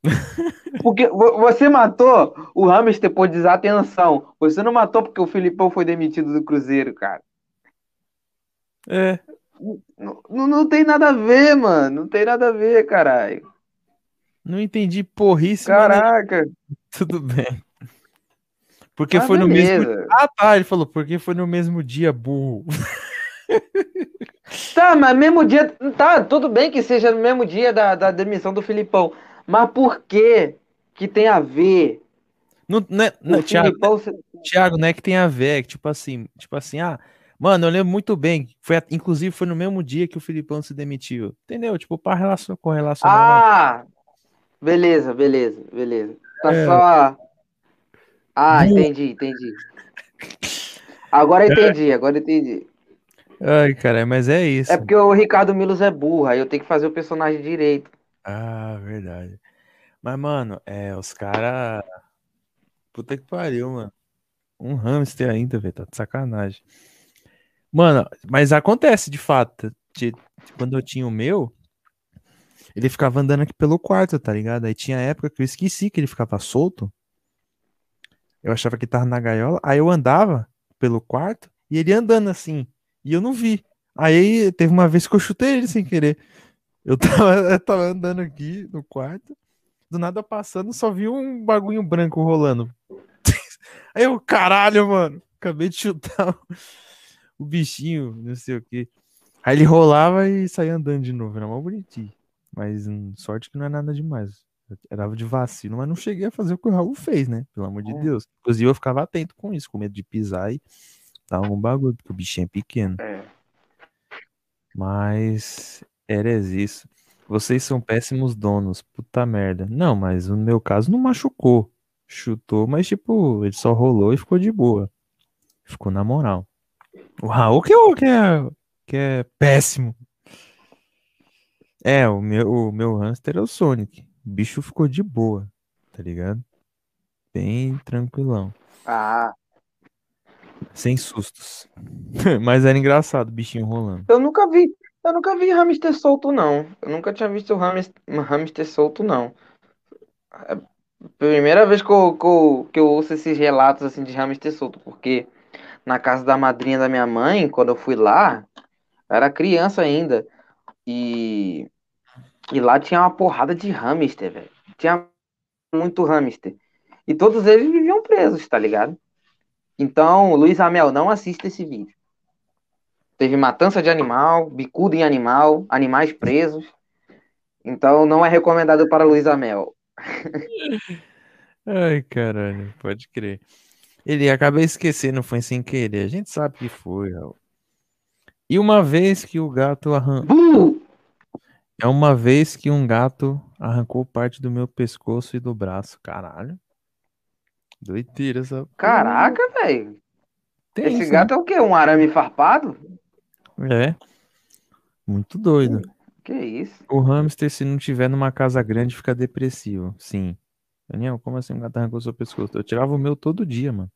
Porque vo- você matou o hamster por desatenção. Você não matou porque o Filipão foi demitido do Cruzeiro, cara.
É,
Não, não não tem nada a ver, mano. Não tem nada a ver, caralho.
Não entendi nenhuma.
Caraca.
Tudo bem. Porque
Ah,
foi no mesmo.
beleza.
Ah, tá. Ele falou, porque foi no mesmo dia, burro.
Tá, mas mesmo dia. Tá, tudo bem que seja no mesmo dia da, da demissão do Filipão. Mas por que que tem a ver
Não, né, não, Thiago,
Filipão ser-
Thiago, não é que tem a ver, é que tipo assim, tipo assim, ah, mano, eu lembro muito bem, foi, inclusive foi no mesmo dia que o Filipão se demitiu, entendeu? Tipo, para relação com relacionar.
Ah! Beleza, beleza, beleza. Tá
É.
só. Ah, entendi, entendi. Agora entendi, agora entendi.
Ai, cara, mas é isso.
É porque o Ricardo Milos é burro, aí eu tenho que fazer o personagem direito.
Ah, verdade. Mas, mano, é, os caras. Puta que pariu, mano. Um hamster ainda, velho, tá de sacanagem. Mano, mas acontece de fato. de- quando eu tinha o meu, ele ficava andando aqui pelo quarto, tá ligado? Aí tinha época que eu esqueci que ele ficava solto. Eu achava que tava na gaiola. Aí eu andava pelo quarto e ele andando assim. E eu não vi. Aí teve uma vez que eu chutei ele sem querer. Eu tava, eu tava andando aqui no quarto. Do nada passando, só vi um bagulho branco rolando. Aí eu, caralho, mano. Acabei de chutar o, bichinho, não sei o que. Aí ele rolava e saía andando de novo. Era mó bonitinho. Mas hum, sorte que não é nada demais. Eu era de vacilo, mas não cheguei a fazer o que o Raul fez, né? Pelo amor de
É.
Deus. Inclusive eu ficava atento com isso, com medo de pisar e dar algum bagulho, porque o bichinho é pequeno.
É.
Mas era isso. Vocês são péssimos donos. Puta merda. Não, mas no meu caso não machucou. Chutou, mas tipo, ele só rolou e ficou de boa. Ficou na moral. O Raul que é, que é, que é péssimo. É, o meu, o meu hamster é o Sonic. O bicho ficou de boa, tá ligado? Bem tranquilão.
Ah,
Sem sustos. Mas era engraçado o bichinho rolando.
eu nunca vi, eu nunca vi hamster solto, não. Eu nunca tinha visto hamster, hamster solto, não. É a primeira vez que eu, que eu, que eu ouço esses relatos assim de hamster solto, porque na casa da madrinha da minha mãe, quando eu fui lá, eu era criança ainda. E, e lá tinha uma porrada de hamster, velho. Tinha muito hamster. E todos eles viviam presos, tá ligado? Então, Luiz Amel, não assista esse vídeo. Teve matança de animal, bicudo em animal, animais presos. Então, não é recomendado para Luiz Amel.
Ai, caralho, pode crer. Ele acabei esquecendo, foi sem querer. A gente sabe que foi, Raul. E uma vez que o gato arrancou. É uma vez que um gato arrancou parte do meu pescoço e do braço. Caralho. Doideira essa.
Caraca, velho. Esse
isso,
gato é o quê? Um arame farpado?
né? É. Muito doido.
Que isso?
O hamster, se não tiver numa casa grande, fica depressivo. Sim. Daniel, como assim um gato arrancou seu pescoço? Eu tirava o meu todo dia, mano.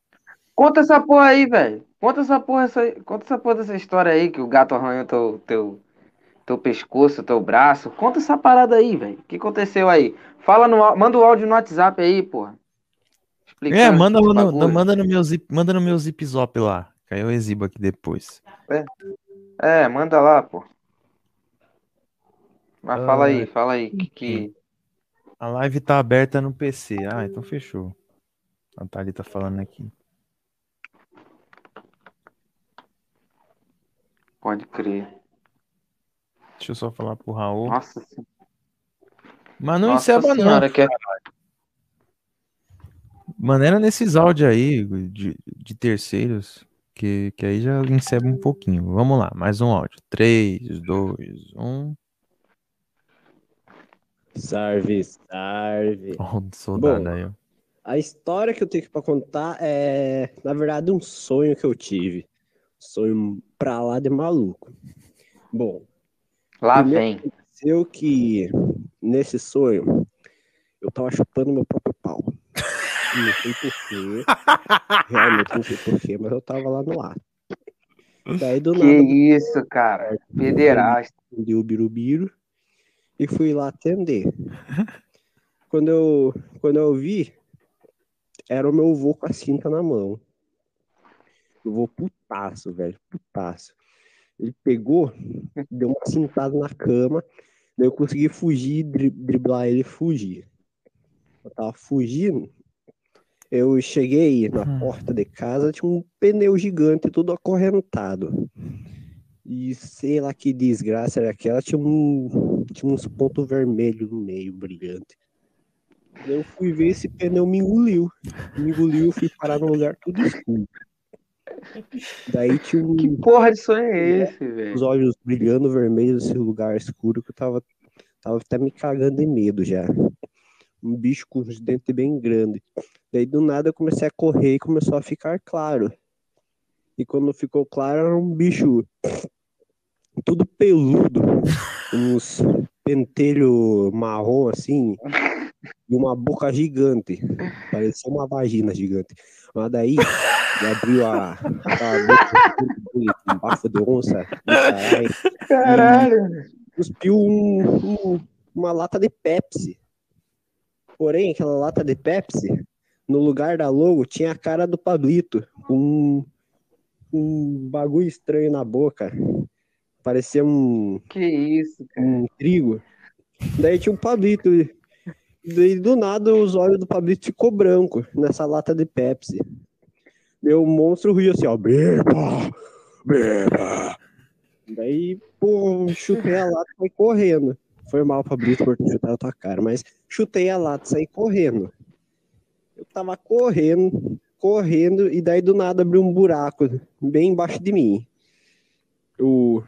Conta essa porra aí, velho. Conta essa porra, essa... Conta essa porra dessa história aí que o gato arranhou teu, teu, teu pescoço, teu braço. Conta essa parada aí, velho. O que aconteceu aí? Fala no, manda o áudio no WhatsApp aí, porra. explicando
É, manda no, no- manda no meu zip, manda no meu zip zop lá. Que aí eu exibo aqui depois.
É, manda lá, pô. Mas fala aí,
Ah,
fala aí. Que, que...
A live tá aberta no PC. Ah, então fechou. A Thalita falando aqui.
Pode crer.
Deixa eu só falar pro Raul.
Nossa,
Mas não
Nossa
encerra não.
senhora, que é...
Maneira nesses áudios aí de, de terceiros, que, que aí já encerra um pouquinho. Vamos lá, mais um áudio. 3, 2, 1.
Salve, salve.
Ó, o soldado
Bom,
aí, ó.
A história que eu tenho pra contar é, na verdade, um sonho que eu tive. Sonho pra lá de maluco. Bom,
Lá
Primeiro-
vem.
aconteceu que nesse sonho eu tava chupando meu próprio pau. Não sei porquê. Realmente não sei porquê, mas eu tava lá no ar. Daí do
Que
nada
isso, cara. Pederasta.
atendi o birubiru e fui lá atender. Quando eu, quando eu vi, era o meu avô com a cinta na mão. Eu vou putaço, velho, putaço. Ele pegou, deu uma cintada na cama, daí eu consegui fugir, dri- driblar ele e fugir. Eu tava fugindo, eu cheguei na porta de casa, tinha um pneu gigante, todo acorrentado. E sei lá que desgraça era aquela, tinha, um, tinha uns pontos vermelhos no meio, brilhante. Eu fui ver esse pneu me engoliu. Me engoliu, fui parar num lugar tudo escuro. Daí tinha um,
Que porra de sonho é esse, velho?
os olhos brilhando vermelho nesse lugar escuro que eu tava, tava até me cagando de medo já. Um bicho com os dentes bem grandes. Daí do nada eu comecei a correr e começou a ficar claro. E quando ficou claro era um bicho tudo peludo, uns pentelho marrom assim, e uma boca gigante. Parecia uma vagina gigante. Mas daí ele abriu a, com bafo de onça, Caralho. cuspiu um- um- uma lata de Pepsi. Porém, aquela lata de Pepsi, no lugar da logo, tinha a cara do Pablito, com um, um bagulho estranho na boca. Parecia um,
Que isso, cara.
um trigo. Daí tinha um Pablito. Daí do nada os olhos do Pablito ficou branco nessa lata de Pepsi. O monstro riu assim, ó, beba, beba. Daí, pô, chutei a lata e saí correndo. Foi mal, Pablito, por ter chutado a tua cara, mas chutei a lata e saí correndo. Eu tava correndo, correndo, e daí do nada abriu um buraco bem embaixo de mim. Eu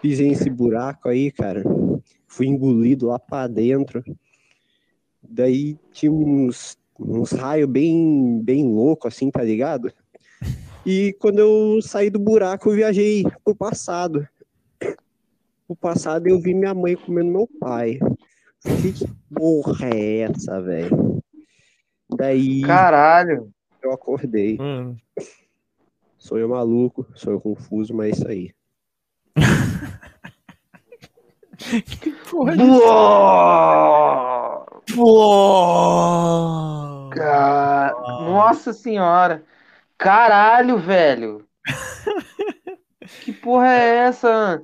pisei nesse buraco aí, cara. Fui engolido lá pra dentro. Daí tinha uns, uns raios bem, bem louco assim, tá ligado? E quando eu saí do buraco, eu viajei pro passado. Pro passado eu vi minha mãe comendo meu pai. Que porra é essa, velho? Daí
Caralho.
eu acordei.
Mano,
Sou eu maluco, sou eu confuso, mas é isso aí.
porra
Uou!
Pô!
Nossa senhora. Caralho, velho. Que porra é essa?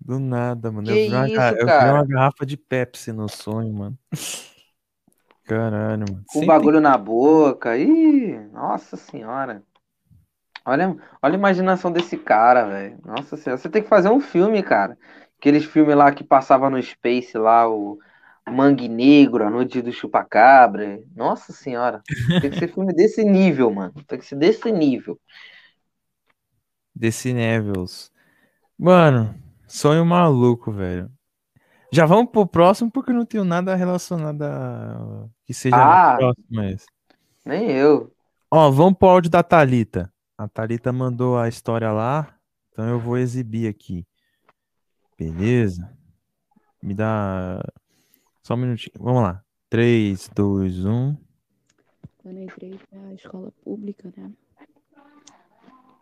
Do nada, mano.
Que
eu vi, uma,
isso,
eu vi uma garrafa de Pepsi no sonho, mano. Caralho, mano.
Com
Sempre-
bagulho na boca. Ih, nossa senhora. Olha, olha a imaginação desse cara, velho. Nossa senhora. Você tem que fazer um filme, cara. Aqueles filmes lá que passava no Space lá, o Mangue Negro, A Noite do Chupacabra. Nossa senhora. Tem que ser filme desse nível, mano. Tem que ser desse nível.
Desse Nevils. Mano, sonho maluco, velho. Já vamos pro próximo porque não tenho nada relacionado a... que seja
Ah.
próximo esse.
Nem eu.
Ó, vamos pro áudio da Thalita. A Thalita mandou a história lá, então eu vou exibir aqui. Beleza? Me dá só um minutinho. Vamos lá. um. 3, 2, 1.
Quando eu entrei pra escola pública, né?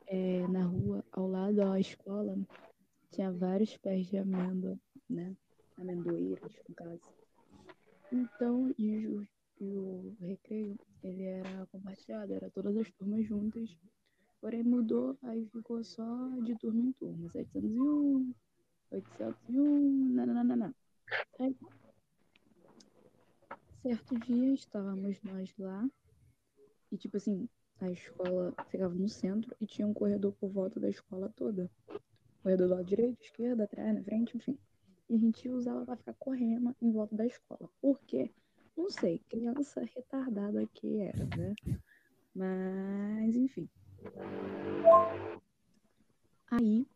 É, na rua, ao lado da escola, tinha vários pés de amêndoa, né? Amendoeiras, no caso. Então, e o, e o recreio, ele diferenciada, era todas as turmas juntas. Porém mudou, aí ficou só de turma em turma. 701, 801, nananana. Aí, certo dia estávamos nós lá e tipo assim, a escola ficava no centro e tinha um corredor por volta da escola toda. Corredor do lado direito, esquerda, atrás, na frente, enfim. E a gente usava para ficar correndo em volta da escola. Por quê? Não sei, criança retardada que era, né? Mas, enfim. Aí,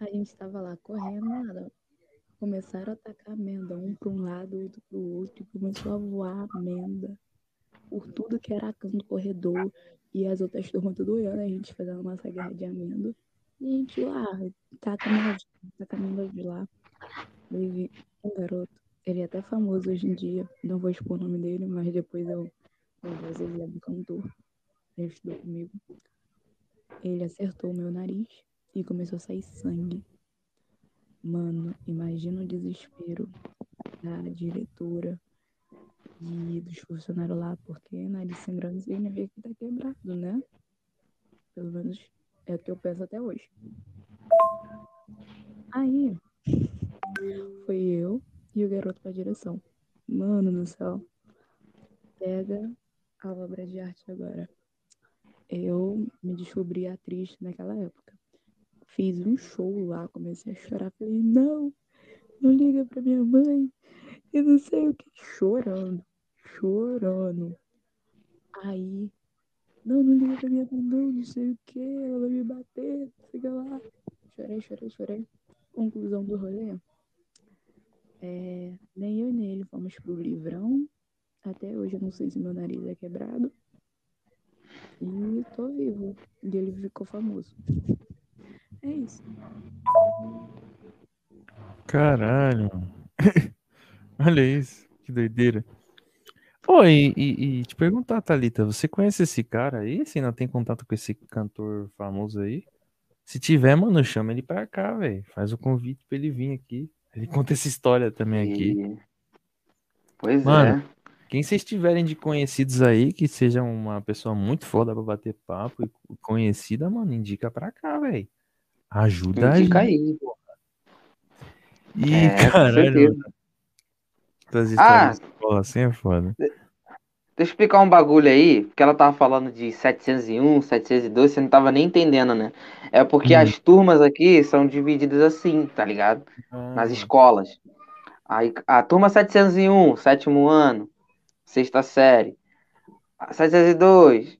a gente estava lá correndo, nada. Começaram a atacar amenda, um para um lado, outro para o outro, e começou a voar amenda por tudo que era canto do corredor. E as outras turmas tudo olhando, a gente fazendo nossa guerra de amenda. E a gente lá, tá caminhando, tá caminhando de lá. Teve um garoto, ele é até famoso hoje em dia, não vou expor o nome dele, mas depois eu, eu vou ele é um cantor, ele estudou comigo. Ele acertou o meu nariz e começou a sair sangue. Mano, imagina o desespero da diretora e dos funcionários lá, porque nariz sangrando significa que tá quebrado, né? Pelo menos é o que eu penso até hoje. Aí, foi eu e o garoto pra direção. Mano do céu. Pega a obra de arte agora. Eu me descobri atriz naquela época. Fiz um show lá, comecei a chorar. Falei, não, não liga pra minha mãe. E não sei o que. Chorando, chorando. Aí, não, não liga pra minha mãe, não, não sei o que. Ela vai me bater, fica lá. Chorei, chorei, chorei. Conclusão do rolê. É, nem eu nem ele fomos pro livrão. Até hoje eu não sei se meu nariz é quebrado. E tô vivo. E ele ficou famoso. É isso.
Caralho. Olha isso, que doideira. Pô, e, e, e te perguntar, Thalita, você conhece esse cara aí? Se ainda tem contato com esse cantor famoso aí? Se tiver, mano, chama ele pra cá, velho. Faz o convite pra ele vir aqui. Ele conta essa história também aqui.
Pois
Mano,
é.
quem vocês tiverem de conhecidos aí, que seja uma pessoa muito foda pra bater papo e conhecida, mano, indica pra cá, velho. Ajuda a
Indica
gente.
aí.
Ih,
É,
caralho. Essas
Ah,
histórias de escola assim é foda.
Deixa eu explicar um bagulho aí, porque ela tava falando de 701, 702, você não tava nem entendendo, né? É porque
Hum.
as turmas aqui são divididas assim, tá ligado? Nas
Ah,
escolas. Aí a turma 701, sétimo ano, sexta série. A 702,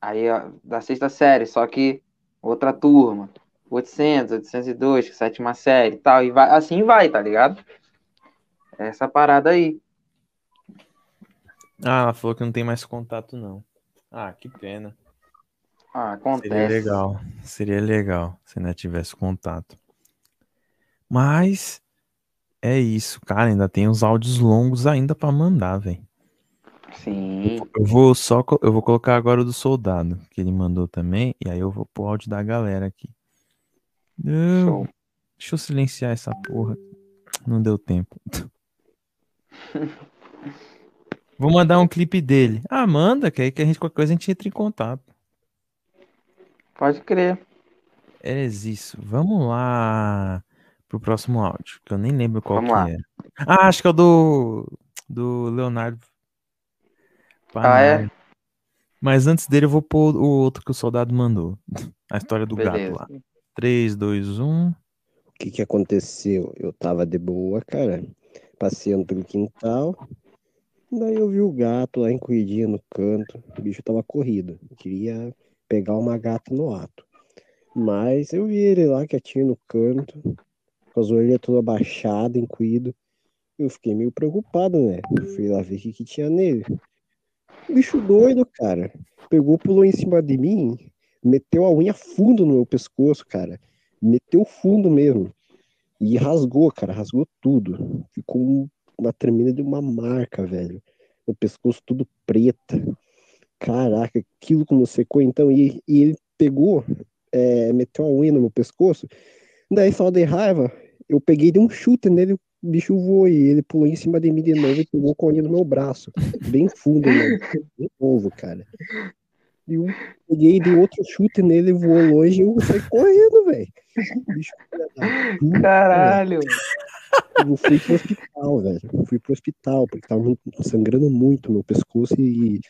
aí ó, da sexta série, só que outra turma. 800, 802, sétima série e tal. E vai, assim vai, tá ligado? Essa parada aí.
Ah, ela falou que não tem mais contato, não. Ah, que pena.
Ah,
Seria
acontece.
legal. Seria legal se ainda tivesse contato. Mas é isso, cara. Ainda tem uns áudios longos ainda pra mandar, velho.
Sim.
Eu vou só eu vou colocar agora o do soldado que ele mandou também e aí eu vou pôr o áudio da galera aqui. Não,
Show.
deixa eu silenciar essa porra. Não deu tempo. Vou mandar um clipe dele. Ah, manda, que aí que a gente qualquer coisa a gente entra em contato.
Pode crer.
É isso. Vamos lá pro próximo áudio, que eu nem lembro qual
Vamos
que
lá.
era. Ah, acho que é o do do Leonardo
Ah, é?
Mas antes dele eu vou pôr o outro que o soldado mandou. A história do gato
Beleza.
lá. 3, 2, 1.
O que que aconteceu? Eu tava de boa, cara, passeando pelo quintal. Daí eu vi o gato lá encolhidinho no canto. O bicho tava corrido. Queria pegar uma gata no ato. Mas eu vi ele lá quietinho no canto, com as orelhas todas abaixadas, encolhido. Eu fiquei meio preocupado, né? Fui lá ver o que, que tinha nele. Bicho doido, cara. Pegou, pulou em cima de mim, meteu a unha fundo no meu pescoço, cara. Meteu fundo mesmo. E rasgou, cara, rasgou tudo. Ficou um- uma tremenda de uma marca, velho. No pescoço tudo preta. Caraca, aquilo como secou então. E, e ele pegou, é, meteu a unha no meu pescoço. Daí só de raiva, eu peguei e dei um chute nele. o bicho voou e ele pulou em cima de mim de novo e pegou correndo no meu braço. Bem fundo, mano. De novo, cara. E eu peguei, dei outro chute nele, voou longe e eu saí correndo, velho.
Caralho.
Eu fui pro hospital, velho. Eu fui pro hospital, porque tava sangrando muito meu pescoço e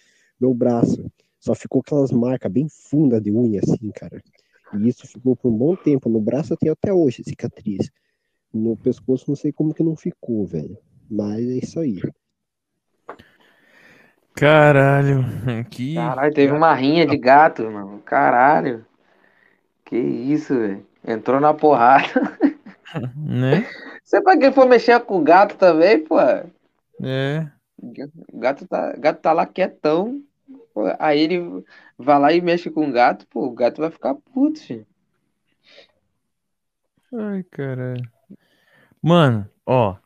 meu braço. Só ficou aquelas marcas bem fundas de unha, assim, cara. E isso ficou por um bom tempo. No braço eu tenho até hoje cicatriz. No pescoço não sei como que não ficou, velho. Mas é isso aí.
Caralho, que.
Caralho, teve uma rinha de gato, mano. Caralho. Que isso, velho. Entrou na porrada.
Né?
Você pra que for mexer com o gato também, pô?
É.
O gato tá, gato tá lá quietão. pô. Aí ele vai lá e mexe com o gato, pô, o gato vai ficar puto, filho.
Ai, caralho. Mano, ó.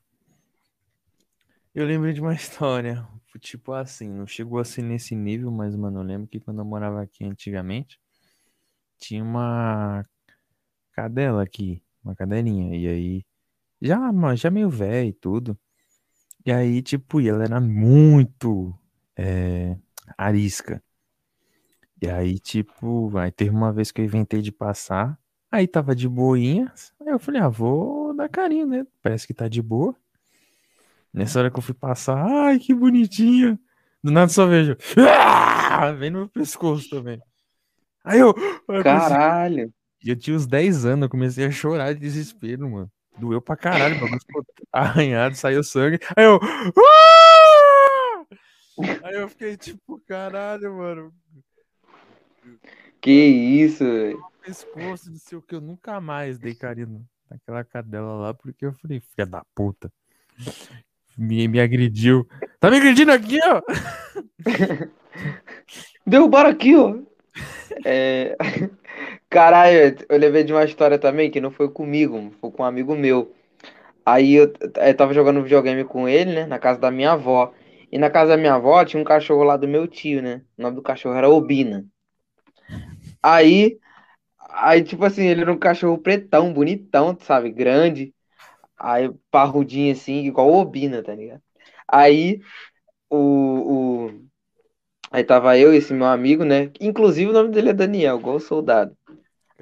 Eu lembrei de uma história. Tipo assim, não chegou assim nesse nível, mas, mano, eu lembro que quando eu morava aqui antigamente, tinha uma cadela aqui, uma cadelinha. E aí, já, mano, já meio velha e tudo. E aí, tipo, e ela era muito é, arisca. E aí, tipo, aí teve uma vez que eu inventei de passar. Aí tava de boinha. Aí eu falei, ah, vou dar carinho, né? Parece que tá de boa. Nessa hora que eu fui passar, ai, que bonitinha. Do nada só vejo. "Ah!" Vem no meu pescoço também. Aí eu.
Caralho.
Eu tinha uns 10 anos, eu comecei a chorar de desespero, mano. Doeu pra caralho, o bagulho ficou arranhado, saiu sangue. Aí eu. "Ah!" Aí eu fiquei tipo, caralho, mano.
Que isso, velho.
pescoço, não sei o que, eu nunca mais dei carinho naquela cadela lá, porque eu falei, filha da puta. Me, me agrediu. Tá me agredindo aqui, ó!
Derrubaram aqui, ó. É... Caralho, eu lembrei de uma história também que não foi comigo, foi com um amigo meu. Aí eu, eu tava jogando videogame com ele, né, na casa da minha avó. E na casa da minha avó tinha um cachorro lá do meu tio, né? O nome do cachorro era Obina. Aí, aí tipo assim, ele era um cachorro pretão, bonitão, sabe? Grande. Aí parrudinho assim, igual o Obina, tá ligado? Aí o, o... Aí tava eu e esse meu amigo, né? Inclusive o nome dele é Daniel, igual o soldado.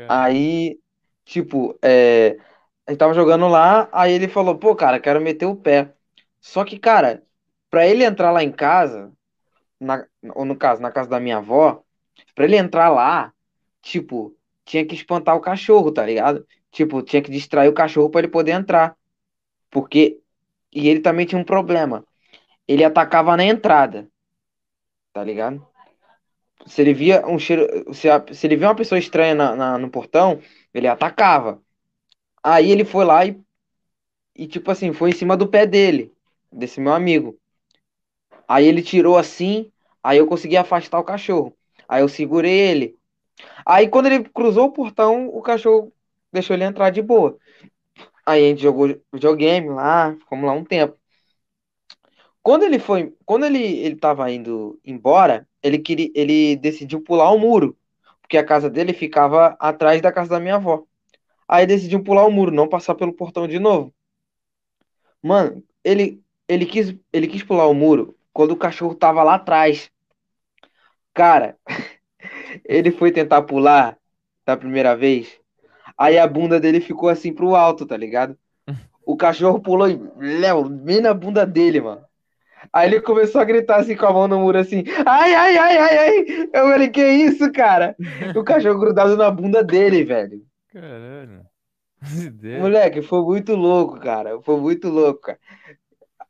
Aí, tipo, é, a gente tava jogando lá, aí ele falou, pô, cara, quero meter o pé. Só que, cara, pra ele entrar lá em casa, na- ou no caso, na casa da minha avó, pra ele entrar lá, tipo, tinha que espantar o cachorro, tá ligado? Tipo, tinha que distrair o cachorro pra ele poder entrar. Porque. E ele também tinha um problema. Ele atacava na entrada. Tá ligado? Se ele via um cheiro. Se, a- se ele via uma pessoa estranha na, na- no portão, ele atacava. Aí ele foi lá e, e, tipo assim, foi em cima do pé dele, desse meu amigo. Aí ele tirou assim, aí eu consegui afastar o cachorro. Aí eu segurei ele. Aí quando ele cruzou o portão, o cachorro deixou ele entrar de boa. Aí a gente jogou videogame lá, ficamos lá um tempo. Quando ele foi, quando ele ele tava indo embora, ele queria, ele decidiu pular o muro, porque a casa dele ficava atrás da casa da minha avó. Aí decidiu pular o muro, não passar pelo portão de novo. Mano, ele ele quis ele quis pular o muro quando o cachorro tava lá atrás. Cara, ele foi tentar pular da primeira vez. Aí a bunda dele ficou assim pro alto, tá ligado? O cachorro pulou e Léo, bem na bunda dele, mano. Aí ele começou a gritar assim com a mão no muro assim. Ai, ai, ai, ai, ai. Eu falei, que isso, cara? O cachorro grudado na bunda dele, velho.
Caralho.
Moleque, foi muito louco, cara. Foi muito louco, cara.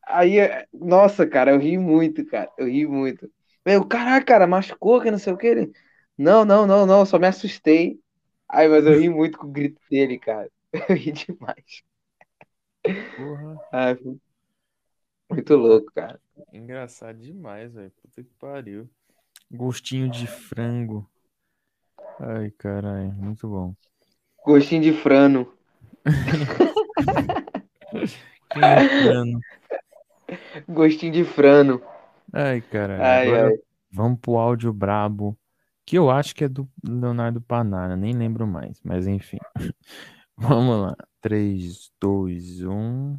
Aí, nossa, cara, eu ri muito, cara. Eu ri muito. Meu, caraca, cara, machucou, que não sei o que. Ele... Não, não, não, não, só me assustei. Aí, mas eu ri muito com o grito dele, cara. Eu ri demais.
Porra.
Ai, muito louco, cara.
Engraçado demais, velho. Puta que pariu. Gostinho de frango. Ai, caralho, muito bom.
Gostinho de frano.
Quem é frano?
Gostinho de frano.
Ai, caralho.
Ai, ai.
vamos pro áudio brabo que eu acho que é do Leonardo Panara, nem lembro mais, mas enfim. Vamos lá. 3, 2, 1.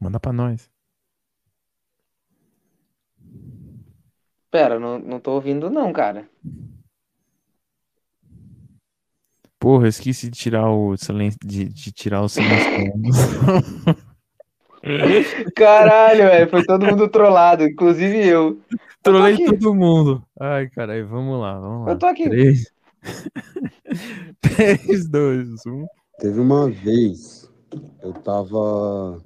Manda para nós.
Pera, não, não tô ouvindo não, cara.
Porra, eu esqueci de tirar o silêncio. De, de tirar o silêncio.
Caralho, velho, foi todo mundo trollado, inclusive eu.
Trolei todo mundo. Ai, caralho, vamos lá, vamos lá.
Eu tô aqui.
3, 3 2, 1.
Teve uma vez, eu tava.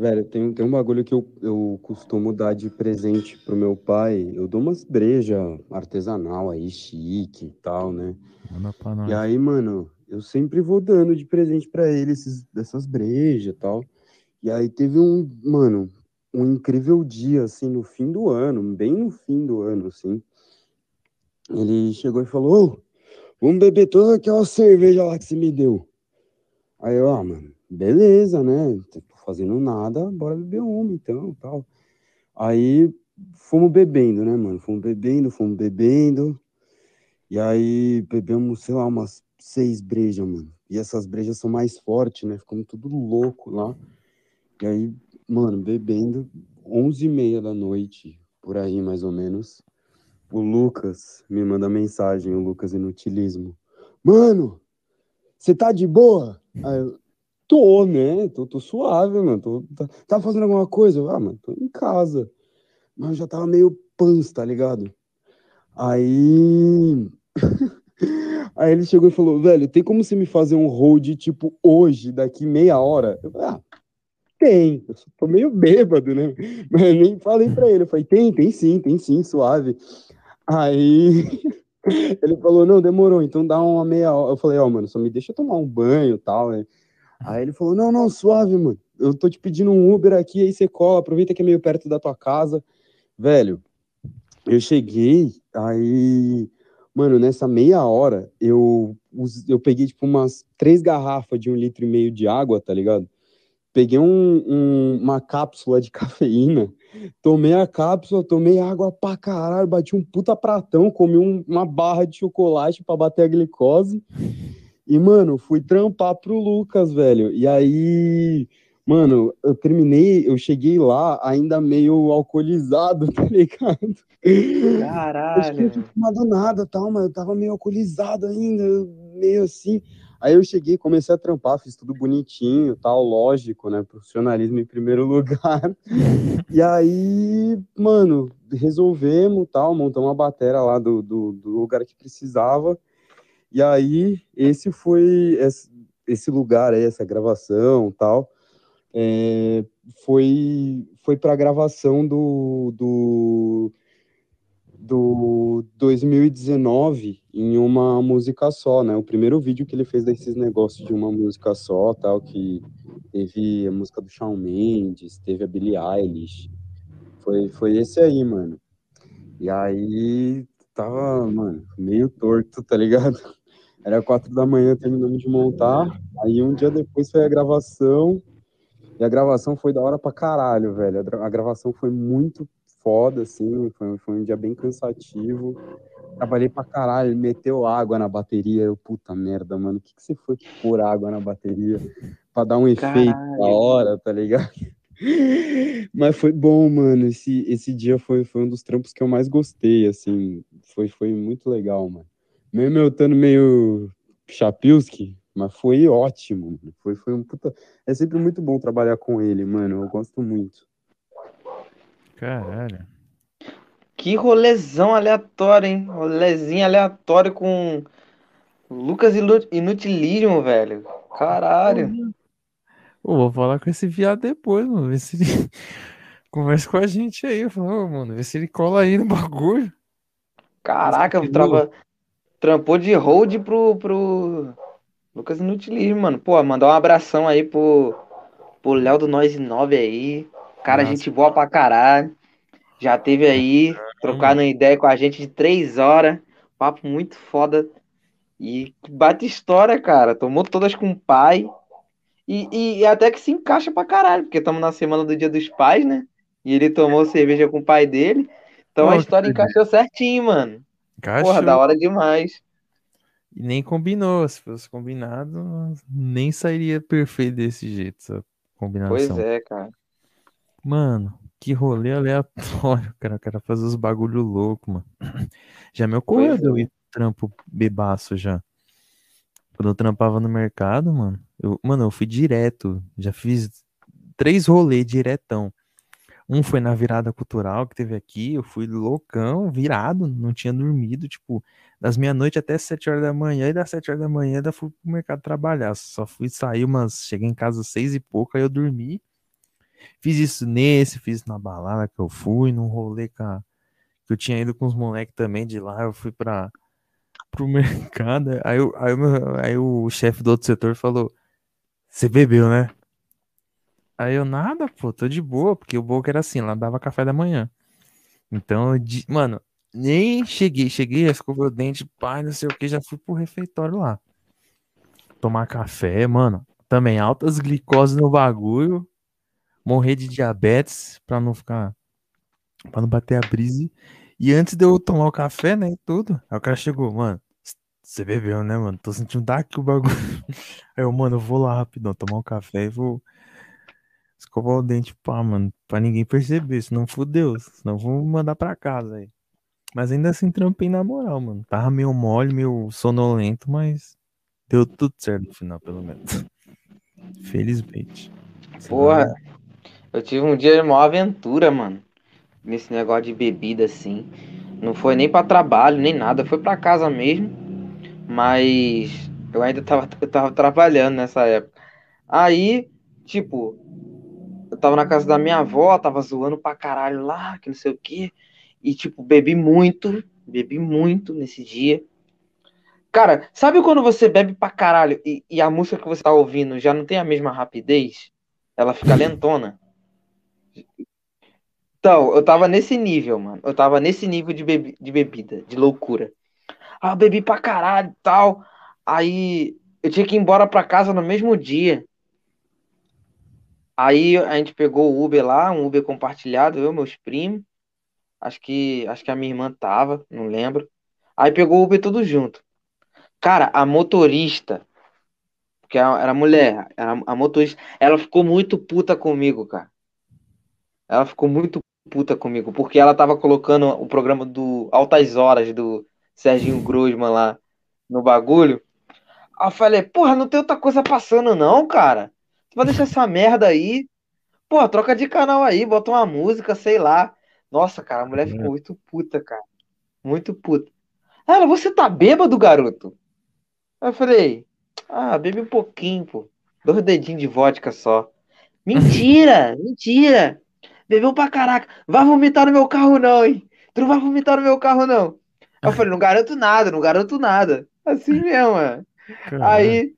Velho, tem, tem um bagulho que eu, eu costumo dar de presente pro meu pai. Eu dou umas breja artesanal aí, chique e tal, né?
Manda pra nós.
E aí, mano, eu sempre vou dando de presente pra ele esses, essas brejas e tal. E aí teve um, mano, um incrível dia, assim, no fim do ano, bem no fim do ano, assim. Ele chegou e falou, vamos beber toda aquela cerveja lá que você me deu. Aí eu, ah, mano, beleza, né? Fazendo nada, bora beber uma, então, tal. Aí fomos bebendo, né, mano? Fomos bebendo, fomos bebendo. E aí bebemos, sei lá, umas seis brejas, mano. E essas brejas são mais fortes, né? Ficamos tudo louco lá. E aí, mano, bebendo, onze e meia da noite, por aí mais ou menos. O Lucas me manda mensagem, o Lucas Inutilismo. Mano, você tá de boa? Aí eu, tô, né? Tô, tô suave, mano. Tô, tá, tá fazendo alguma coisa? Ah, mano, tô em casa. Mas eu já tava meio pans, tá ligado? Aí. Aí ele chegou e falou, velho, tem como você me fazer um hold, tipo, hoje, daqui meia hora? Eu falei, ah, tem. Eu tô meio bêbado, né? Mas eu nem falei pra ele. Eu falei, tem, tem sim, tem sim, suave. Aí ele falou, não, demorou, então dá uma meia hora. Eu falei, ó, mano, só me deixa tomar um banho e tal, né? Aí ele falou, não, não, suave, mano. Eu tô te pedindo um Uber aqui, aí você cola, aproveita que é meio perto da tua casa. Velho, eu cheguei, aí, mano, nessa meia hora, eu, eu peguei, tipo, umas três garrafas de um litro e meio de água, tá ligado? Peguei um- um- uma cápsula de cafeína, tomei a cápsula, tomei água pra caralho, bati um puta pratão, comi um- uma barra de chocolate pra bater a glicose. E, mano, fui trampar pro Lucas, velho. E aí, mano, eu terminei, eu cheguei lá ainda meio alcoolizado, tá ligado? Eu acho que eu não tinha tomado nada, tal, mas eu tava meio alcoolizado ainda, meio assim. Aí eu cheguei, comecei a trampar, fiz tudo bonitinho, tal, lógico, né? Profissionalismo em primeiro lugar. E aí, mano, resolvemos, tal, montamos uma bateria lá do, do, do lugar que precisava. E aí, esse foi esse, lugar aí, essa gravação, tal, é, foi foi para gravação do, do do 2019 em uma música só, né? O primeiro vídeo que ele fez desses negócios de uma música só, tal, que teve a música do Shawn Mendes, teve a Billie Eilish. Foi, foi esse aí, mano. E aí tava, mano, meio torto, tá ligado? Era quatro da manhã terminando de montar. Aí um dia depois foi a gravação. E a gravação foi da hora pra caralho, velho. A gra- A gravação foi muito foda, assim. Foi, foi um dia bem cansativo. Trabalhei pra caralho, meteu água na bateria. Eu, puta merda, mano. O que, que você foi pôr água na bateria? Pra dar um efeito da
Caralho.
hora, tá ligado? Mas foi bom, mano. Esse, esse dia foi, foi um dos trampos que eu mais gostei, assim. Foi, foi muito legal, mano. Mesmo eu estando meio chapilski, mas foi ótimo. mano. Foi, foi um puta... É sempre muito bom trabalhar com ele, mano. Eu gosto muito.
Caralho.
Que rolezão aleatório, hein? Rolezinho aleatório com Lucas Inutilíssimo, velho. Caralho.
Pô, vou falar com esse viado depois, mano. Ver se ele conversa com a gente aí. Eu falo, ô, mano, vê se ele cola aí no bagulho.
Caraca,
Esse
trava... trampou de hold pro, pro Lucas Inutilismo, mano. Pô, mandar um abração aí pro, pro Léo do Noise 9 aí. Cara,
Nossa.
gente boa pra caralho. Já teve aí, trocando ideia com a gente de três horas. Papo muito foda. E bate história, cara. Tomou todas com o pai. E, e- e até que se encaixa pra caralho, porque estamos na semana do Dia dos Pais, né? E ele tomou cerveja com o pai dele. Então
Pô,
a história encaixou certinho, mano. Porra,
Encaixou.
da hora demais.
E nem combinou. Se fosse combinado, nem sairia perfeito desse jeito, essa combinação.
Pois é, cara.
Mano, que rolê aleatório, cara. O cara fazer os bagulho louco, mano. Já me ocorreu de eu
é.
ir trampo bebaço já. Quando eu trampava no mercado, mano. Eu, mano, eu fui direto. Já fiz três rolês diretão. Um foi na virada cultural que teve aqui. Eu fui loucão, virado, não tinha dormido. Tipo, das meia-noite até sete horas da manhã. E das sete horas da manhã ainda fui pro mercado trabalhar. Só fui sair umas. Cheguei em casa seis e pouco, aí eu dormi. Fiz isso nesse, fiz isso na balada que eu fui, num rolê que eu tinha ido com os moleques também de lá. Eu fui pra, pro mercado. Aí, aí, aí o chefe do outro setor falou: Você bebeu, né? Aí eu, nada, pô, tô de boa, porque o Boca era assim, lá dava café da manhã. Então, di- mano, nem cheguei, cheguei, escovei o dente, pai, não sei o que, já fui pro refeitório lá. Tomar café, mano. Também altas glicoses no bagulho. Morrer de diabetes pra não ficar. Pra não bater a brisa. E antes de eu tomar o café, né? E tudo. Aí o cara chegou, mano. Você bebeu, né, mano? Tô sentindo daqui o bagulho. Aí eu, mano, eu vou lá rapidão tomar um café e vou escovar o dente, pá, mano. Pra ninguém perceber, senão fudeu. Senão vou mandar pra casa aí. Mas ainda assim trampei na moral, mano. Tava meio mole, meio sonolento, mas deu tudo certo no final, pelo menos. Felizmente.
Porra, eu tive um dia de maior aventura, mano. Nesse negócio de bebida, assim. Não foi nem pra trabalho, nem nada. Foi pra casa mesmo. Mas eu ainda tava, eu tava trabalhando nessa época. Aí, tipo, tava na casa da minha avó, tava zoando pra caralho lá, que não sei o quê. E, tipo, bebi muito, bebi muito nesse dia. Cara, sabe quando você bebe pra caralho e, e a música que você tá ouvindo já não tem a mesma rapidez? Ela fica lentona. Então, eu tava nesse nível, mano. Eu tava nesse nível de, bebi- de bebida, de loucura. Ah, eu bebi pra caralho e tal. Aí eu tinha que ir embora pra casa no mesmo dia. Aí a gente pegou o Uber lá, um Uber compartilhado, eu, meus primos. Acho que, acho que a minha irmã tava, não lembro. Aí pegou o Uber tudo junto. Cara, a motorista, era era mulher, era a motorista, ela ficou muito puta comigo, cara. Ela ficou muito puta comigo, porque ela tava colocando o programa do Altas Horas do Serginho Grosman lá no bagulho. Aí eu falei, porra, não tem outra coisa passando não, cara. Tu vai deixar essa merda aí? Pô, troca de canal aí, bota uma música, sei lá. Nossa, cara, a mulher ficou muito puta, cara. Muito puta. Ela, você tá bêbado, garoto? Eu falei, ah, bebe um pouquinho, pô. Dois dedinhos de vodka só. Mentira, mentira. Bebeu pra caraca. Vai vomitar no meu carro não, hein? Tu não vai vomitar no meu carro não. Eu falei, não garanto nada, não garanto nada. Assim mesmo, mano. Aí,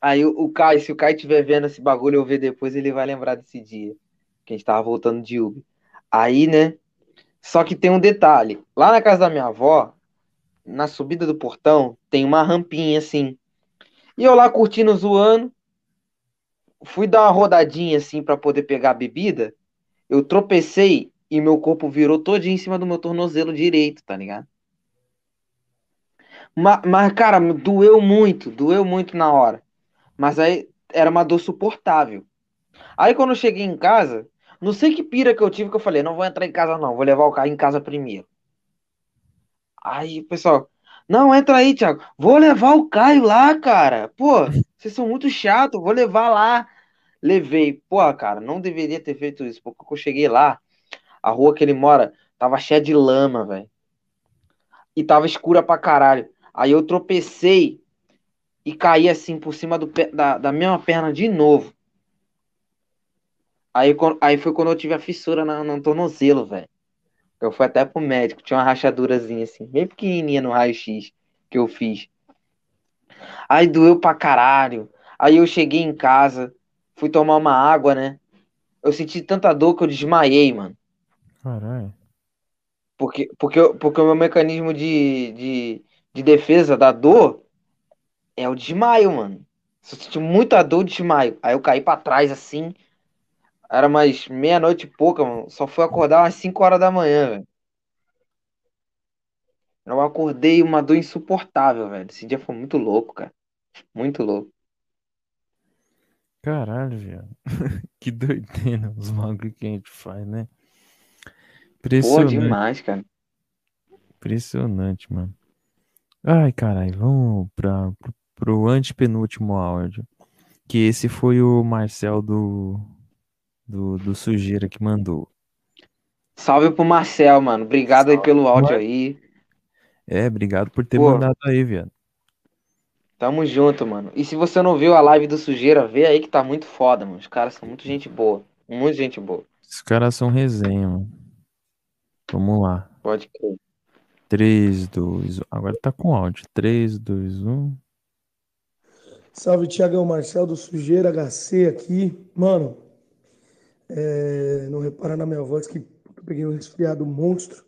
aí o, Caio, se o Caio estiver vendo esse bagulho eu ver depois, ele vai lembrar desse dia. Que a gente tava voltando de Uber. Aí, né? Só que tem um detalhe. Lá na casa da minha avó, na subida do portão, tem uma rampinha assim. E eu lá curtindo, zoando. Fui dar uma rodadinha assim pra poder pegar a bebida. Eu tropecei e meu corpo virou todinho em cima do meu tornozelo direito, tá ligado? Ma- Mas, cara, doeu muito, doeu muito na hora. Mas aí era uma dor suportável. Aí quando eu cheguei em casa, não sei que pira que eu tive que eu falei, não vou entrar em casa não, vou levar o carro em casa primeiro. Aí, pessoal, não, entra aí, Thiago. Vou levar o Caio lá, cara. Pô, vocês são muito chatos, vou levar lá. Levei. Pô, cara, não deveria ter feito isso, porque eu cheguei lá, a rua que ele mora tava cheia de lama, velho. E tava escura pra caralho. Aí eu tropecei e caí assim por cima do da, da mesma perna de novo. Aí, aí foi quando eu tive a fissura na- no tornozelo, velho. Eu fui até pro médico, tinha uma rachadurazinha assim, bem pequenininha no raio-x que eu fiz. Aí doeu pra caralho. Aí eu cheguei em casa, fui tomar uma água, né? Eu senti tanta dor que eu desmaiei, mano.
Caralho.
Porque, porque, porque o meu mecanismo de, de, de defesa da dor é o desmaio, mano. Se eu senti muita dor, eu desmaio. Aí eu caí pra trás assim. Era mais meia-noite e pouca, mano. Só fui acordar umas 5 horas da manhã, velho. Eu acordei uma dor insuportável, velho. Esse dia foi muito louco, cara. Muito louco.
Caralho, viado. que doideira os bagulho que a gente faz, né?
Pô,
Impressionante.
demais, cara.
Impressionante, mano. Ai, caralho, vamos pra, pro, pro antepenúltimo áudio. Que esse foi o Marcel do, do, do Sujeira que mandou.
Salve pro Marcel, mano. Obrigado aí pelo áudio aí.
É, obrigado por ter
Pô.
mandado aí, viado.
Tamo junto, mano. E se você não viu a live do Sujeira, vê aí que tá muito foda, mano. Os caras são muito gente boa. Muito gente boa.
Os caras são resenha, mano. Vamos lá.
Pode crer.
3, 2, 1. Agora tá com áudio. 3, 2, 1.
Salve, Tiagão Marcel do Sujeira HC aqui. Mano, é, não repara na minha voz que eu peguei um resfriado monstro.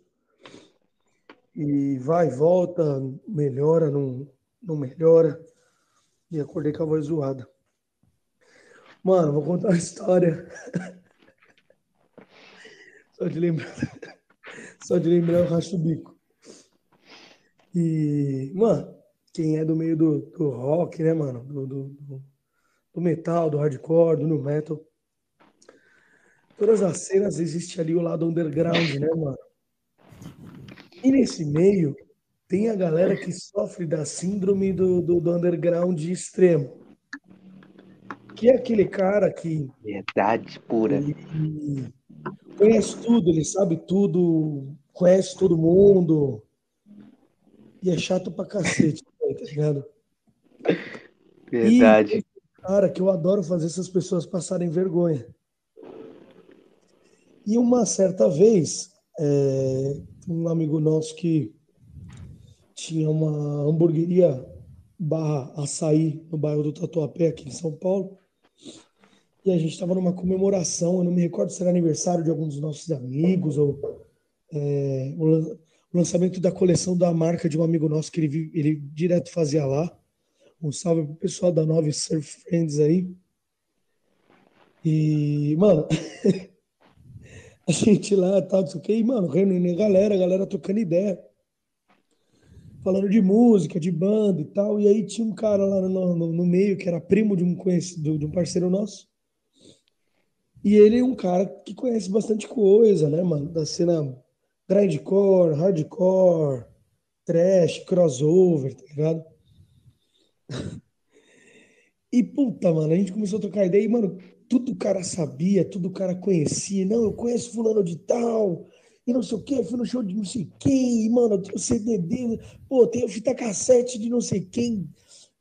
E vai, volta, melhora, não, não melhora. E acordei com a voz zoada. Mano, vou contar uma história. Só de lembrar. Só de lembrar eu racho o bico. E, mano, quem é do meio do, do rock, né, mano? Do, do, do- metal, do hardcore, do new metal. Todas as cenas existe ali o lado underground, né, mano? E nesse meio tem a galera que sofre da síndrome do, do, do underground extremo. Que é aquele cara que
Verdade pura.
ele conhece tudo, ele sabe tudo, conhece todo mundo. E é chato pra cacete, tá ligado?
Verdade.
E, cara, que eu adoro fazer essas pessoas passarem vergonha. E uma certa vez, é, um amigo nosso que tinha uma hamburgueria barra açaí no bairro do Tatuapé, aqui em São Paulo. E a gente estava numa comemoração, eu não me recordo se era aniversário de algum dos nossos amigos ou é, o lan- o lançamento da coleção da marca de um amigo nosso que ele, ele direto fazia lá. Um salve pro pessoal da Nove Surf Friends aí. E, mano, a gente lá, tal, não sei o quê, e, mano, reunindo a galera, a galera trocando ideia. Falando de música, de banda e tal. E aí tinha um cara lá no, no, no meio que era primo de um conhecido, de um parceiro nosso. E ele é um cara que conhece bastante coisa, né, mano? Da cena grindcore, hardcore, trash, crossover, tá ligado? E puta, mano, a gente começou a trocar ideia e, mano, tudo o cara sabia, tudo o cara conhecia. Não, eu conheço fulano de tal, e não sei o quê, fui no show de não sei quem, e, mano, eu tenho CD dele, pô, tenho fita cassete de não sei quem,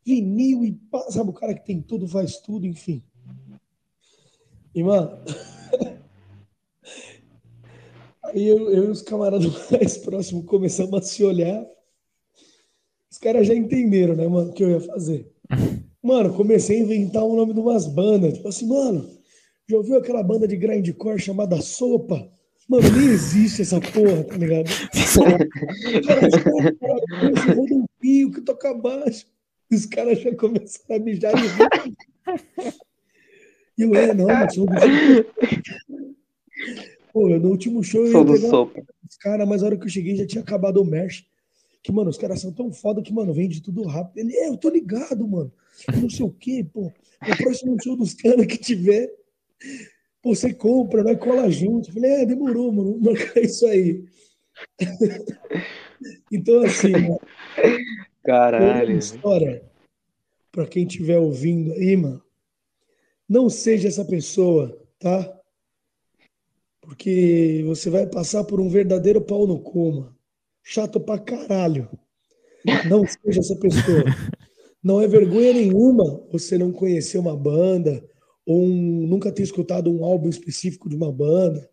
vinil e sabe, o cara que tem tudo, faz tudo, enfim. E, mano, aí eu, eu e os camaradas mais próximos começamos a se olhar. Os caras já entenderam, né, mano, o que eu ia fazer. Mano, comecei a inventar o nome de umas bandas. Tipo assim, mano, já ouviu aquela banda de grindcore chamada Sopa? Mano, nem existe essa porra, tá ligado? Cara, "Esse Rodolfinho que toca baixo. Os caras já começaram a mijar. E eu, é, não, mas Pô, no último show eu
Sou
ia
do
pegar
Sopa.
os caras, mas a hora que eu cheguei já tinha acabado o merch. Que, mano, os caras são tão foda que, mano, vende tudo rápido. Ele, é, eu tô ligado, mano. Não sei o quê, pô. No próximo show dos caras que tiver, pô, você compra, vai cola junto. Eu falei, é, demorou, mano. Vamos marcar isso aí. então, assim, mano,
Caralho.
história, pra quem estiver ouvindo aí, mano, não seja essa pessoa, tá? Porque você vai passar por um verdadeiro pau no cu, mano. Chato pra caralho. Não seja essa pessoa. Não é vergonha nenhuma você não conhecer uma banda, ou um- nunca ter escutado um álbum específico de uma banda,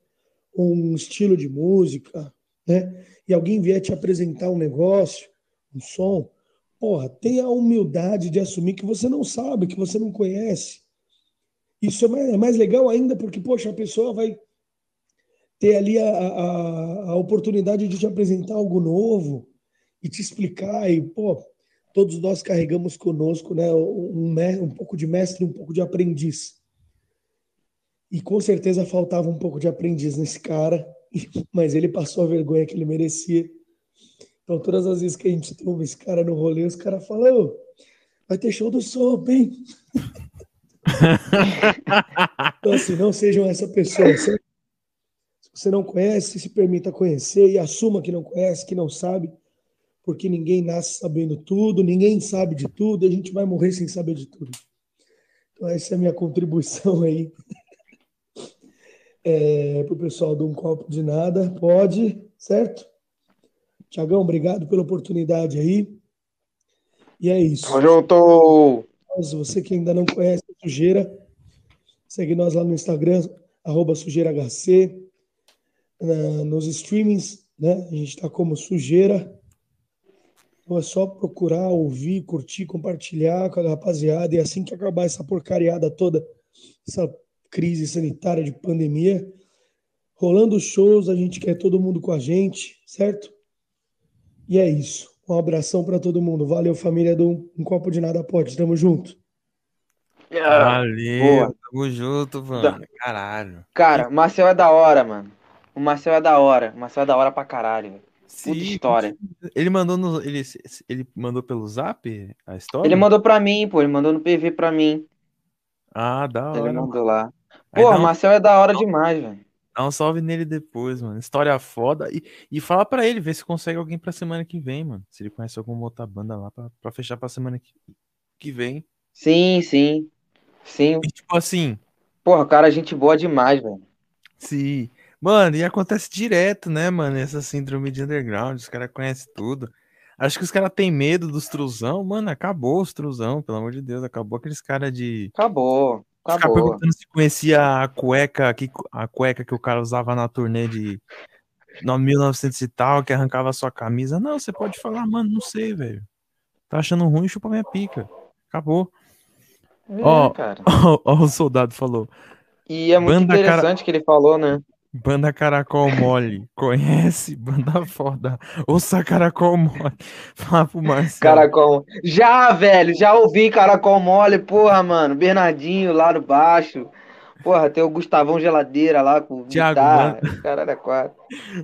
ou um estilo de música, né? E alguém vier te apresentar um negócio, um som, porra, tenha a humildade de assumir que você não sabe, que você não conhece. Isso é mais, é mais legal ainda porque, poxa, a pessoa vai ter ali a, a, a oportunidade de te apresentar algo novo e te explicar. E, pô, todos nós carregamos conosco né, um, um pouco de mestre, um pouco de aprendiz. E com certeza faltava um pouco de aprendiz nesse cara, mas ele passou a vergonha que ele merecia. Então, todas as vezes que a gente tromba esse cara no rolê, os caras falam: "Ô, vai ter show do Sopa, hein? Então, assim, não sejam essa pessoa. certo? Você não conhece, se permita conhecer e assuma que não conhece, que não sabe, porque ninguém nasce sabendo tudo, ninguém sabe de tudo, e a gente vai morrer sem saber de tudo. Então, essa é a minha contribuição aí para o pessoal do Um Copo de Nada. Pode, certo? Tiagão, obrigado pela oportunidade aí. E é isso.
Tamo junto!
Você que ainda não conhece a Sujeira, segue nós lá no Instagram, arroba sujeirahc. Nos streamings, né? A gente está como Sujeira. Então é só procurar, ouvir, curtir, compartilhar com a rapaziada. E assim que acabar essa porcariada toda, essa crise sanitária de pandemia, rolando shows, a gente quer todo mundo com a gente, certo? E é isso. Um abração para todo mundo. Valeu, família do Um Copo de Nada Pode. Tamo junto.
Valeu,
Boa.
tamo junto, mano. Caralho.
Cara, o Marcel é da hora, mano. O Marcel é da hora. O Marcel é da hora pra caralho, velho. Puta
Sim,
história.
Ele mandou no, ele, ele mandou pelo zap a história?
Ele mandou pra mim, pô. Ele mandou no PV pra mim.
Ah, da hora.
Ele mandou lá.
Dá
o
um-
Marcel é da hora demais, velho.
Dá um salve nele depois, mano. História foda. E, e fala pra ele, ver se consegue alguém pra semana que vem, mano. Se ele conhece alguma outra banda lá pra, pra fechar pra semana que, que vem.
Sim, sim. Sim.
E tipo assim,
Porra, cara, gente boa demais, velho.
se. Mano, e acontece direto, né, mano? Essa síndrome de underground, os caras conhecem tudo. Acho que os caras têm medo dos truzão, mano. Acabou os truzão, pelo amor de Deus. Acabou aqueles caras de.
Acabou. Acabou.
perguntando se conhecia a cueca, que, a cueca que o cara usava na turnê de no 1900 e tal, que arrancava a sua camisa. Não, você pode falar, mano, não sei, velho. Tá achando ruim, chupa minha pica. Acabou.
É,
Ó,
cara.
ó, ó, o soldado falou.
E é muito
Banda cara-
interessante que ele falou, né?
Banda Caracol Mole. Conhece? Banda foda. Ouça Caracol Mole. Fala pro Marcelo.
Caracol. Já, velho, já ouvi Caracol Mole, porra, mano. Bernardinho lá no baixo. Porra, tem o Gustavão Geladeira lá com
Thiago,
guitarra. Caralho, é quatro.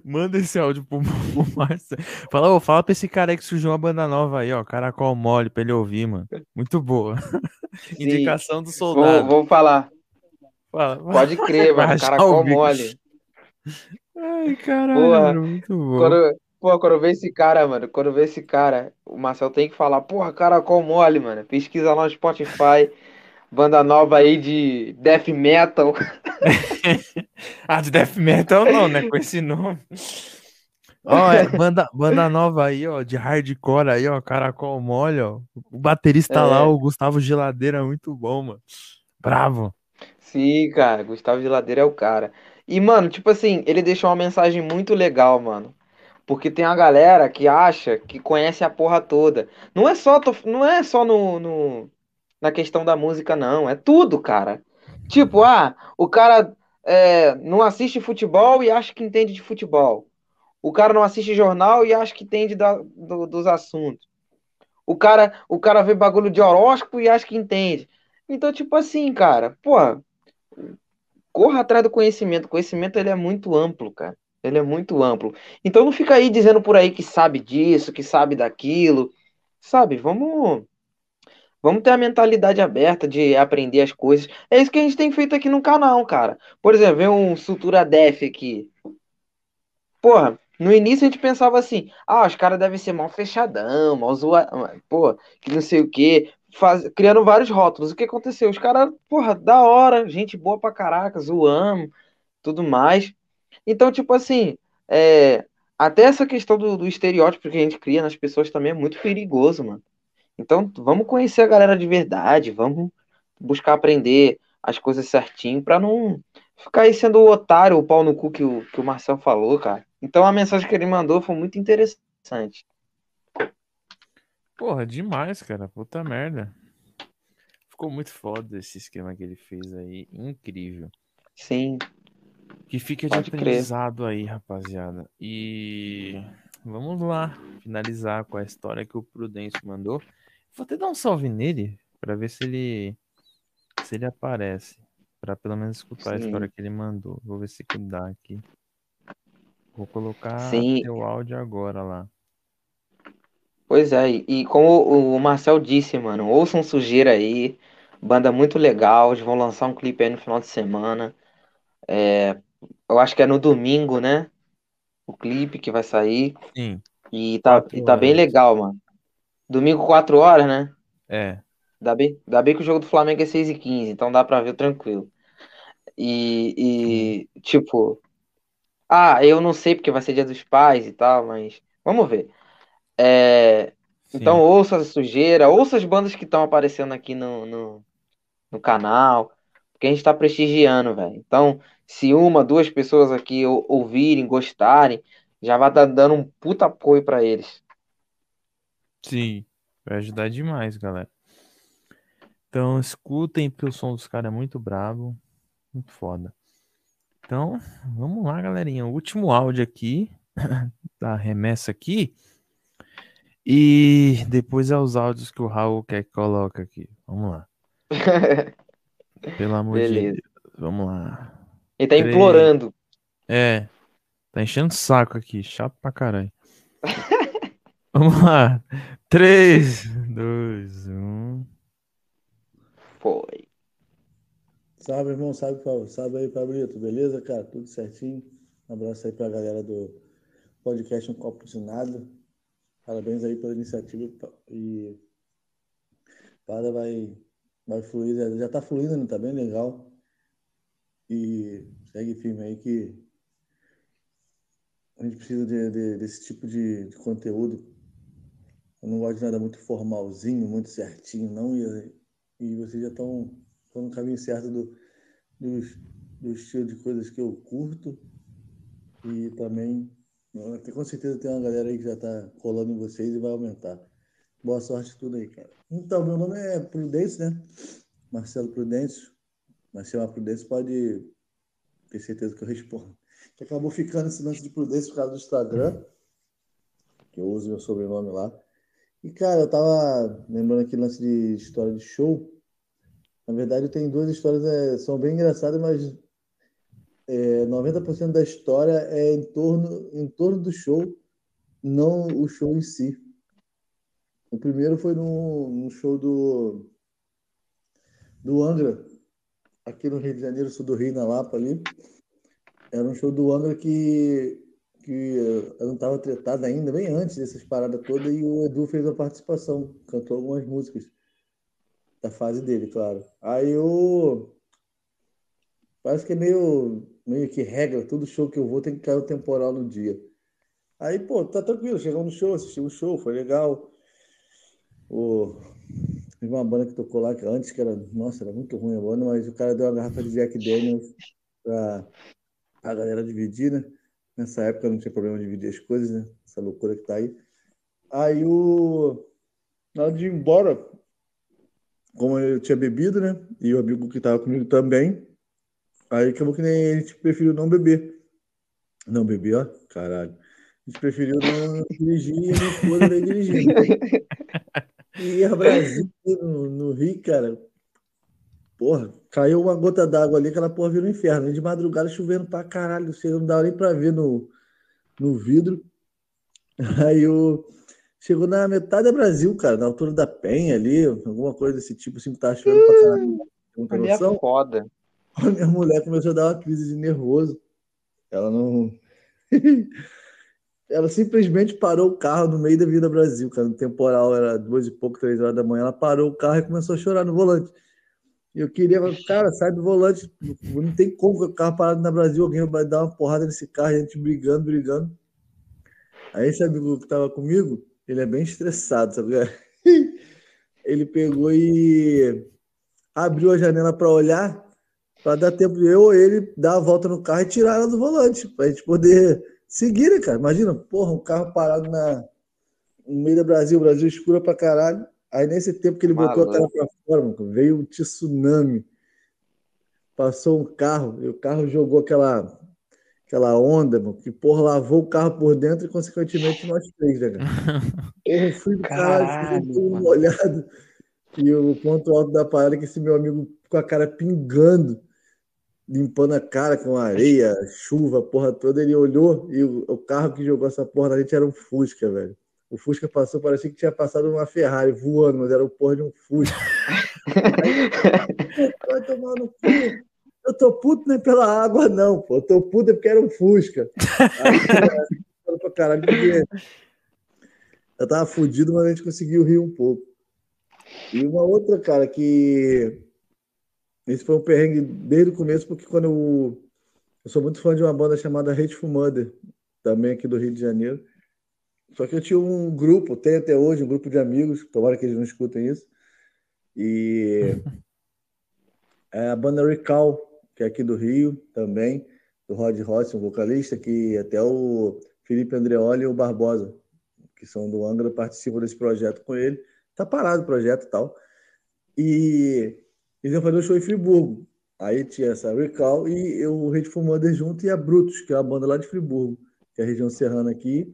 Manda esse áudio pro, pro Marcelo. Fala, ô, fala pra esse cara aí que surgiu uma banda nova aí, ó. Caracol Mole, pra ele ouvir, mano. Muito boa. Indicação do
Vou,
soldado.
vou falar.
Fala,
Pode crer, mano. Caracol. Mole.
Ai, caralho, mano, muito bom.
Quando, pô, quando eu ver esse cara, mano, quando eu ver esse cara, o Marcel tem que falar, porra, Caracol Mole, mano. Pesquisa lá no Spotify. Banda nova aí de death metal.
Ah, de death metal não, né? Com esse nome. Ó, é, banda, banda nova aí, ó, de hardcore aí, ó, Caracol Mole, ó. O baterista
É.
lá, o Gustavo Geladeira, muito bom, mano. Bravo.
Sim, cara, Gustavo Geladeira é o cara. E, mano, tipo assim, ele deixou uma mensagem muito legal, mano. Porque tem a galera que acha que conhece a porra toda. Não é só, não é só no, no- na questão da música, não. É tudo, cara. Tipo, ah, o cara é, não assiste futebol e acha que entende de futebol. O cara não assiste jornal e acha que entende da- do- dos assuntos. O cara, o cara vê bagulho de horóscopo e acha que entende. Então, tipo assim, cara, porra, corra atrás do conhecimento. O conhecimento ele é muito amplo, cara. Ele é muito amplo. Então não fica aí dizendo por aí que sabe disso, que sabe daquilo. Sabe? Vamos vamos ter a mentalidade aberta de aprender as coisas. É isso que a gente tem feito aqui no canal, cara. Por exemplo, vem um Sutura Def aqui. Porra, no início a gente pensava assim: "Ah, os caras devem ser mal fechadão, mal zoa, pô, que não sei o quê", faz... criando vários rótulos. O que aconteceu? Os caras, porra, da hora, gente boa pra caraca, zoamos, tudo mais. Então, tipo assim, é, até essa questão do, do estereótipo que a gente cria nas pessoas também é muito perigoso, mano. Então, vamos conhecer a galera de verdade, vamos buscar aprender as coisas certinho pra não ficar aí sendo o otário, o pau no cu que o, que o Marcel falou, cara. Então, a mensagem que ele mandou foi muito interessante.
Porra, demais, cara. Puta merda. Ficou muito foda esse esquema que ele fez aí. Incrível.
Sim.
Que fica de
Pode crer.
aprendizado aí, rapaziada. E vamos lá finalizar com a história que o Prudêncio mandou. Vou até dar um salve nele pra ver se ele se ele aparece, Pra pelo menos escutar a
Sim.
história que ele mandou. Vou ver se que dá aqui. Vou colocar
Sim.
teu áudio agora lá.
Pois é, e, como o Marcel disse, mano, ouçam sujeira aí, Banda muito legal. Eles vão lançar um clipe aí no final de semana. É, eu acho que é no domingo, né? O clipe que vai sair.
Sim.
E tá, e tá bem legal, mano. Domingo, 4 horas, né?
É.
Dá bem, dá bem que o jogo do Flamengo é 6 e 15 então dá pra ver tranquilo. E, e, tipo, ah, eu não sei porque vai ser dia dos pais e tal, mas vamos ver. É, então ouça a sujeira, ouça as bandas que estão aparecendo aqui no, no, no canal, porque a gente tá prestigiando, velho. Então, se uma, duas pessoas aqui ou- ouvirem, gostarem, já vai estar dando um puta apoio pra eles.
Sim. Vai ajudar demais, galera. Então, escutem, porque o som dos caras é muito brabo. Muito foda. Então, vamos lá, galerinha. O último áudio aqui, da remessa aqui. E depois é os áudios que o Raul quer que coloque aqui. Vamos lá. Pelo amor de
Beleza.
Deus. Vamos lá.
Ele tá
Três.
implorando.
É. Tá enchendo o saco aqui. Chato pra caralho. Vamos lá. 3, 2, 1.
Foi.
Salve, irmão. Salve, Paulo. Salve aí, Pablito. Beleza, cara? Tudo certinho. Um abraço aí pra galera do podcast Um Copo de Nada. Parabéns aí pela iniciativa. E para vai, vai fluir. Já, já tá fluindo, né? Tá bem legal. E segue firme aí que a gente precisa de, de- desse tipo de, de conteúdo. Eu não gosto de nada muito formalzinho, muito certinho, não. E, e vocês já estão no caminho certo do, do, do estilo de coisas que eu curto. E também, com certeza tem uma galera aí que já está colando em vocês e vai aumentar. Boa sorte tudo aí, cara. Então, meu nome é Prudêncio, né? Marcelo Prudêncio. Chamar Prudêncio pode ter certeza que eu respondo. Que acabou ficando esse lance de Prudêncio por causa do Instagram, que eu uso meu sobrenome lá. E, cara, eu tava lembrando aqui lance de história de show. Na verdade, tenho duas histórias, é, são bem engraçadas, mas é, 90% da história é em torno, em torno do show, não o show em si. O primeiro foi no, no show do, do Angra, aqui no Rio de Janeiro, sul do Rio, na Lapa ali. Era um show do Angra que, que eu não estava tretado ainda, bem antes dessas paradas todas, e o Edu fez a participação, cantou algumas músicas da fase dele, claro. Aí eu. Parece que é meio, meio que regra, todo show que eu vou tem que cair o temporal no dia. Aí, pô, tá tranquilo, chegamos no show, assistimos o show, foi legal. O... Teve uma banda que tocou lá que antes, que era. Nossa, era muito ruim a banda, mas o cara deu uma garrafa de Jack Daniels pra a galera dividir, né? Nessa época não tinha problema de dividir as coisas, né? Essa loucura que tá aí. Aí o. Na hora de ir embora, como eu tinha bebido, né? E o amigo que tava comigo também. Aí acabou que nem a gente preferiu não beber. Não beber, ó, caralho. A gente preferiu não dirigir e a minha esposa veio dirigindo. E a Brasil no, no Rio, cara, porra, caiu uma gota d'água ali, aquela porra virou um inferno. E de madrugada chovendo pra caralho, você não dava nem pra ver no, no vidro. Aí o. Chegou na metade da Brasil, cara, na altura da Penha ali, alguma coisa desse tipo, assim, que tava chovendo pra caralho.
Ali é foda.
A minha mulher começou a dar uma crise de nervoso. Ela não. Ela simplesmente parou o carro no meio da Vida Brasil, cara. No temporal era duas e pouco, três horas da manhã. Ela parou o carro e começou a chorar no volante. Eu queria, cara, sai do volante. Não tem como o carro parado na Brasil, alguém vai dar uma porrada nesse carro, a gente brigando, brigando. Aí esse amigo que tava comigo, ele é bem estressado, sabe? Ele pegou e abriu a janela para olhar, para dar tempo de eu ou ele dar a volta no carro e tirar ela do volante, para a gente poder seguir, né, cara? Imagina, porra, um carro parado na, no meio do Brasil, Brasil escura pra caralho. Aí nesse tempo que ele botou a cara
Maluco.
pra fora, mano, veio um tsunami. Passou um carro, e o carro jogou aquela, aquela onda, mano, que porra lavou o carro por dentro e, consequentemente, nós três, né, cara? Porra, eu fui do caralho,
Caralho,
molhado. E o ponto alto da parada é que esse meu amigo com a cara pingando, limpando a cara com areia, chuva, porra toda, ele olhou e o, o carro que jogou essa porra na gente era um Fusca, velho. O Fusca passou, parecia que tinha passado uma Ferrari voando, mas era o porra de um Fusca. Vai tomar no cu. Eu tô puto nem pela água, não, pô. Eu tô puto é porque era um Fusca. Aí, pra caralho, porque eu tava fudido, mas a gente conseguiu rir um pouco. E uma outra, cara, que. Esse foi um perrengue desde o começo, porque quando eu. Eu sou muito fã de uma banda chamada Hateful Mother, também aqui do Rio de Janeiro. Só que eu tinha um grupo, tem até hoje um grupo de amigos, tomara que eles não escutem isso. E é a banda Recall, que é aqui do Rio também, do Rod Rossi, um vocalista, que até o Felipe Andreoli e o Barbosa, que são do Angra, participam desse projeto com ele. Tá parado o projeto e tal. E eles iam fazer um show em Friburgo. Aí tinha essa Recall e o Rede Fumander junto e a Brutus, que é a banda lá de Friburgo, que é a região serrana aqui.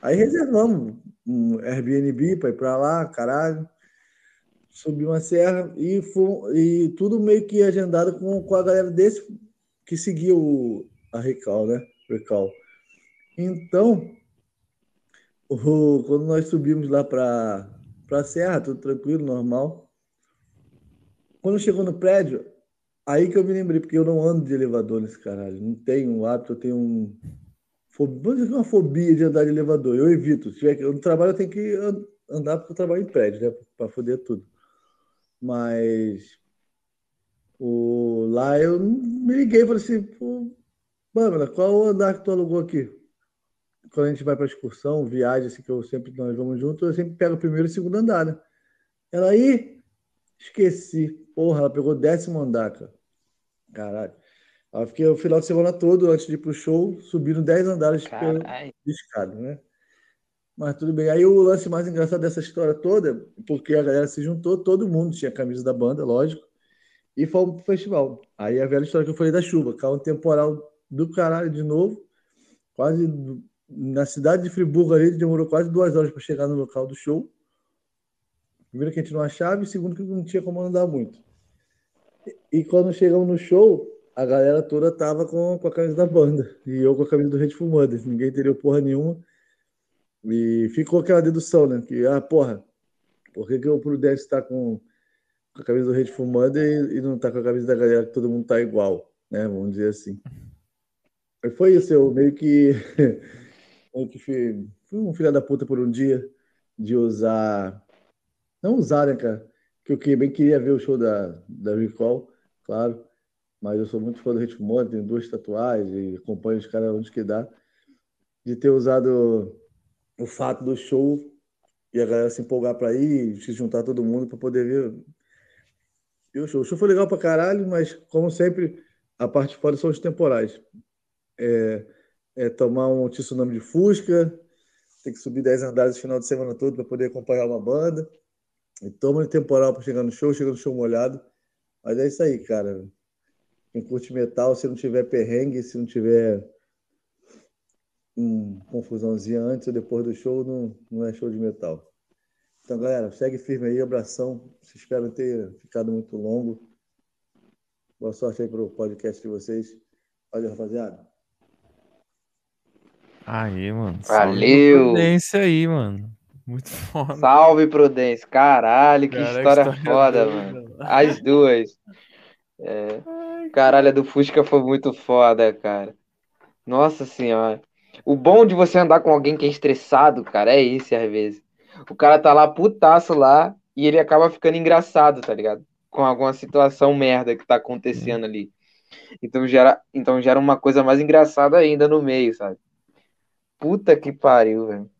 Aí reservamos um Airbnb para ir para lá, caralho. Subi uma serra e, e tudo meio que agendado com, com a galera desse que seguia o, a Recal, né? Recal. Então, o, quando nós subimos lá para a serra, tudo tranquilo, normal. Quando chegou no prédio, aí que eu me lembrei, porque eu não ando de elevador nesse caralho. Não tenho um hábito, eu tenho um. Vamos dizer uma fobia de andar de elevador. Eu evito. Se tiver, no trabalho eu tenho que andar porque eu trabalho em prédio, né? Para foder tudo. Mas o, lá eu me liguei e falei assim, pô, qual o andar que tu alugou aqui? Quando a gente vai para excursão, viagem, assim, que eu sempre nós vamos junto, eu sempre pego o primeiro e o segundo andar, né? Ela aí, esqueci. Porra, ela pegou décimo andar, cara. Caralho. Eu fiquei o final de semana todo, antes de ir pro show, subindo 10 andares de escada, né? Mas tudo bem. Aí o lance mais engraçado dessa história toda, porque a galera se juntou, todo mundo tinha camisa da banda, lógico, e fomos pro festival. Aí a velha história que eu falei da chuva, caiu um temporal do caralho de novo, quase na cidade de Friburgo ali, demorou quase duas horas para chegar no local do show. Primeiro que a gente não achava, e segundo que não tinha como andar muito. E quando chegamos no show, a galera toda tava com, com a camisa da banda, e eu com a camisa do Red Fumadas. Ninguém teria porra nenhuma. E ficou aquela dedução, né? Que, ah, porra, por que, que o Prudence tá com, com a camisa do Rede Fumando e, e, não tá com a camisa da galera que todo mundo tá igual, né? Vamos dizer assim. E foi isso, eu meio que, meio que fui, fui um filho da puta por um dia de usar. Não usar, né, cara? Que eu bem queria ver o show da, da Recall, claro. Mas eu sou muito fã do Ritmo tenho duas tatuagens e acompanho os caras onde que dá. De ter usado o fato do show e a galera se empolgar para ir, se juntar todo mundo para poder ver. E o show. O show foi legal para caralho, mas como sempre, a parte fora são os temporais. É, é tomar um tsunami de Fusca, tem que subir 10 andares no final de semana todo para poder acompanhar uma banda. E toma de temporal para chegar no show, chega no show molhado. Mas é isso aí, cara. Quem curte metal, se não tiver perrengue, se não tiver um confusãozinha antes ou depois do show, não, não é show de metal. Então, galera, segue firme aí, abração. Espero ter ficado muito longo. Boa sorte aí pro podcast de vocês. Valeu, rapaziada.
Aí, mano.
Valeu.
Aí, mano. Muito foda.
Salve, Prudência. Caralho, que Cara, história, história foda, mano. As duas. É. Caralho, a do Fusca foi muito foda, cara. Nossa senhora. O bom de você andar com alguém que é estressado, cara, é isso às vezes. O cara tá lá putaço lá e ele acaba ficando engraçado, tá ligado? Com alguma situação merda que tá acontecendo ali. Então gera, então gera uma coisa mais engraçada ainda no meio, sabe? Puta que pariu, velho.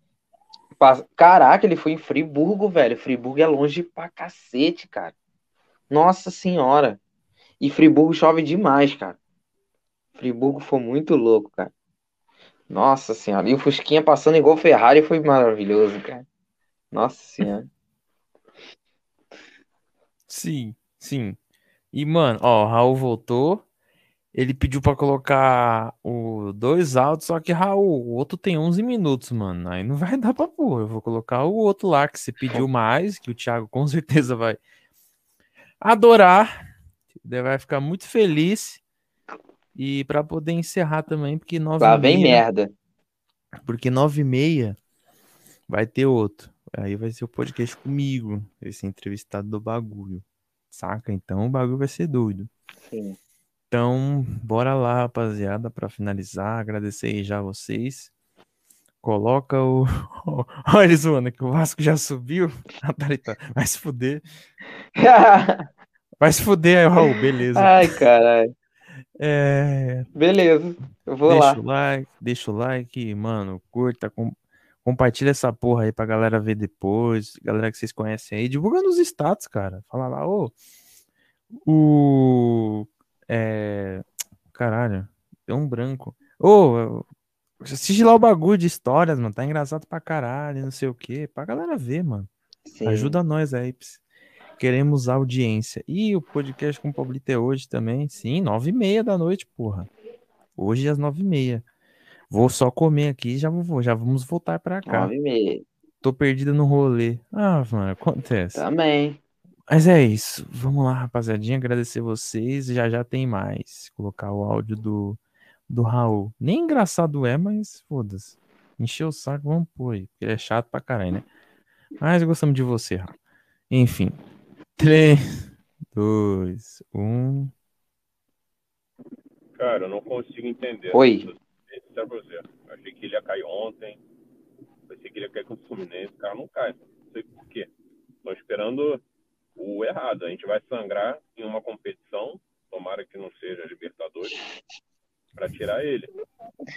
Caraca, ele foi em Friburgo, velho. Friburgo é longe pra cacete, cara. Nossa senhora. E Friburgo chove demais, cara. Friburgo foi muito louco, cara. Nossa senhora. E o Fusquinha passando igual Ferrari foi maravilhoso, cara. Nossa senhora.
Sim, sim. E, mano, ó, o Raul voltou. Ele pediu para colocar o dois altos, só que Raul, o outro tem 11 minutos, mano. Aí não vai dar pra pôr. Eu vou colocar o outro lá que você pediu mais, que o Thiago com certeza vai adorar. Vai ficar muito feliz. E para poder encerrar também, porque nove
Lá vem merda.
Porque nove e meia vai ter outro. Aí vai ser o podcast comigo, esse entrevistado do bagulho. saca? Então o bagulho vai ser doido.
Sim.
Então, bora lá, rapaziada, para finalizar. Agradecer aí já vocês. Coloca o. Olha eles zoando que o Vasco já subiu. Ah, tá. Vai se fuder. Vai se fuder aí, Raul, beleza.
Ai, caralho.
É...
Beleza, eu vou
deixa
lá.
o like, deixa o like, mano, curta, com... compartilha essa porra aí pra galera ver depois, galera que vocês conhecem aí, divulga nos status, cara. Fala lá, ô, o é... caralho, deu um branco. Ô, assiste lá o bagulho de histórias, mano, tá engraçado pra caralho, não sei o que, pra galera ver, mano.
Sim.
Ajuda nós aí. Queremos audiência. E o podcast com o Pablito é hoje também. Sim, nove e meia da noite, porra. Hoje às nove e meia. Vou só comer aqui e já, vou, já vamos voltar pra cá.
Nove e meia.
Tô perdida no rolê. Ah, mano, acontece.
Também.
Mas é isso. Vamos lá, rapaziadinha. Agradecer vocês. Já já tem mais. Colocar o áudio do, do Raul. Nem engraçado é, mas foda-se. Encheu o saco, vamos pôr aí. Porque ele é chato pra caralho, né? Mas gostamos de você, Raul. Enfim. 3, 2, 1.
Cara, eu não consigo entender.
Oi.
Pra você. Eu achei que ele ia cair ontem. Pensei que ele ia cair com o Fluminense. O cara não cai. Não sei por quê. Tô esperando o errado. A gente vai sangrar em uma competição. Tomara que não seja Libertadores. Pra tirar ele.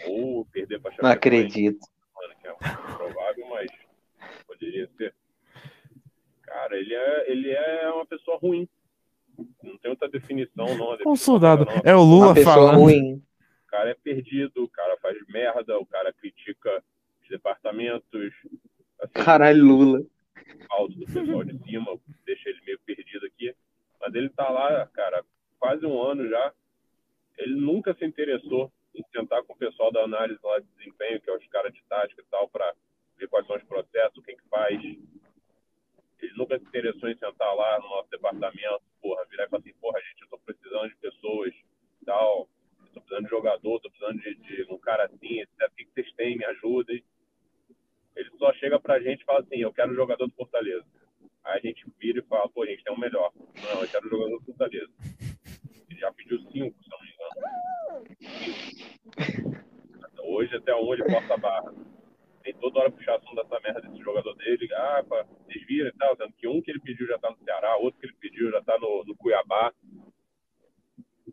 Ou perder pra
Não acredito.
Mano, que é provável, mas poderia ser. Cara, ele é, ele é uma pessoa ruim. Não tem outra definição, não. Definição
soldado,
dela, não.
é o Lula falando.
ruim.
O cara é perdido, o cara faz merda, o cara critica os departamentos. Assim,
Caralho, Lula.
Alto do pessoal de cima, deixa ele meio perdido aqui. Mas ele tá lá, cara, quase um ano já. Ele nunca se interessou em sentar com o pessoal da análise lá de desempenho, que é os caras de tática e tal, para ver quais são os processos, quem que faz. Ele nunca se interessou em sentar lá no nosso departamento, porra, virar e falar assim, porra, gente, eu tô precisando de pessoas e tal, eu tô precisando de jogador, tô precisando de, de um cara assim, etc. O que vocês têm? Me ajudem. Ele só chega pra gente e fala assim, eu quero um jogador do Fortaleza. Aí a gente vira e fala, pô, a gente tem um melhor. Não, eu quero um jogador do Fortaleza. Ele já pediu cinco, se não me engano. Hoje até um ele a barra. Tem toda hora puxar assunto dessa merda desse jogador dele. Ah, pá, vocês viram e tal, sendo que um que ele pediu já tá no Ceará, outro que ele pediu já tá no, no Cuiabá.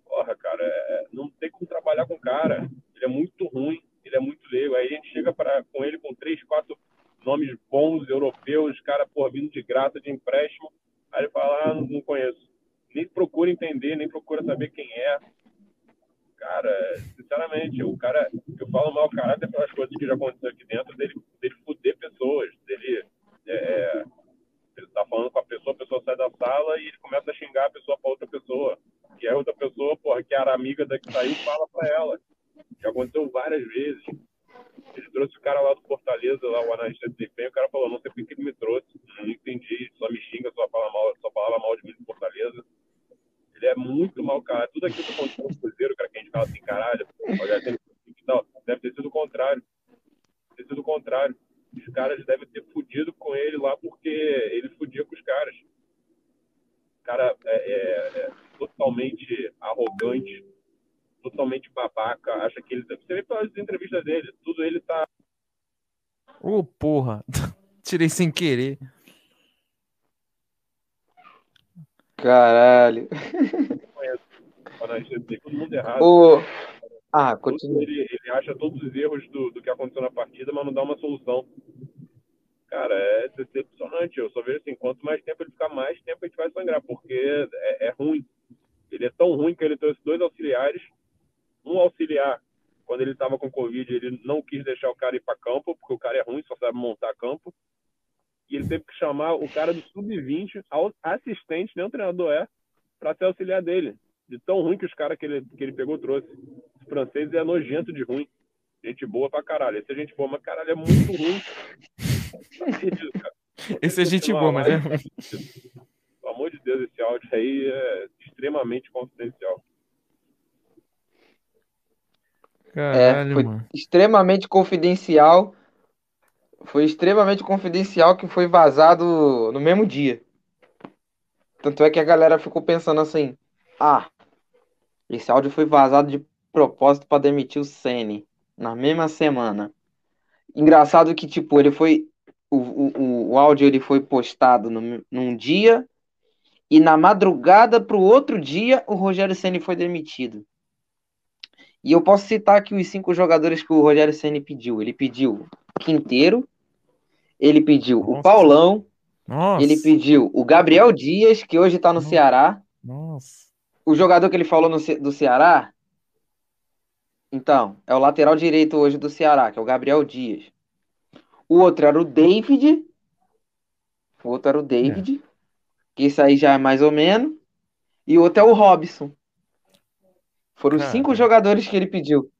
Porra, cara, é- não tem como trabalhar com o cara. Ele é muito ruim, ele é muito leigo. Aí a gente chega pra, com ele com três, quatro nomes bons, europeus, cara, porra, vindo de graça, de empréstimo. Aí ele fala, ah, não, conheço. Nem procura entender, nem procura saber quem é. Cara, sinceramente, o cara, eu falo mau caráter pelas coisas que já aconteceram aqui dentro, dele, dele fuder pessoas, dele, é, é, ele tá falando com a pessoa, a pessoa sai da sala e ele começa a xingar a pessoa pra outra pessoa. Que é outra pessoa, porra, que era amiga da que saiu, fala pra ela. Já aconteceu várias vezes. Ele trouxe o cara lá do Fortaleza, lá, o analista de desempenho, o cara falou, não sei por que ele me trouxe, não entendi, só me xinga, só fala mal, só falava mal de mim do Fortaleza. Ele é muito mau cara. Tudo aquilo que aconteceu no Cruzeiro, cara, que a gente fala assim, caralho, olha, tal, deve ter sido o contrário. Deve ter sido o contrário. Os caras devem ter fudido com ele lá porque ele fudia com os caras. O cara é, é- é totalmente arrogante, totalmente babaca, acha que ele. Você vê pelas entrevistas dele, tudo ele tá.
Ô, porra. Tirei sem querer.
Caralho.
todo mundo errado.
O... Ah, continua.
Ele, ele acha todos os erros do, do que aconteceu na partida, mas não dá uma solução. Cara, é decepcionante. Eu só vejo assim, quanto mais tempo ele ficar, mais tempo a gente vai sangrar, porque é, é ruim. Ele é tão ruim que ele trouxe dois auxiliares. Um auxiliar, quando ele estava com Covid, ele não quis deixar o cara ir para campo, porque o cara é ruim, só sabe montar campo. E ele teve que chamar o cara do sub-20, ao- assistente, nem o treinador é, para ser auxiliar dele. De tão ruim que os caras que ele, que ele pegou trouxe. O francês é nojento de ruim. Gente boa pra caralho. Esse é gente boa, mas caralho, é muito ruim. Cara.
Esse é gente boa, mas é.
Pelo amor de Deus, esse áudio aí é extremamente confidencial.
Caralho,
é, foi
mano.
extremamente confidencial. Foi extremamente confidencial que foi vazado no mesmo dia. Tanto é que a galera ficou pensando assim: ah, esse áudio foi vazado de propósito para demitir o Sene na mesma semana. Engraçado que, tipo, ele foi. O, o, o áudio ele foi postado no, num dia e na madrugada para o outro dia o Rogério Ceni foi demitido. E eu posso citar aqui os cinco jogadores que o Rogério Ceni pediu. Ele pediu Quinteiro, ele pediu
Nossa.
o Paulão,
Nossa.
ele pediu o Gabriel Dias, que hoje está no Ceará.
Nossa.
O jogador que ele falou no do Ceará, então, é o lateral direito hoje do Ceará, que é o Gabriel Dias. O outro era o David. O outro era o David. Que isso aí já é mais ou menos. E o outro é o Robson. Foram
Cara.
cinco jogadores que ele pediu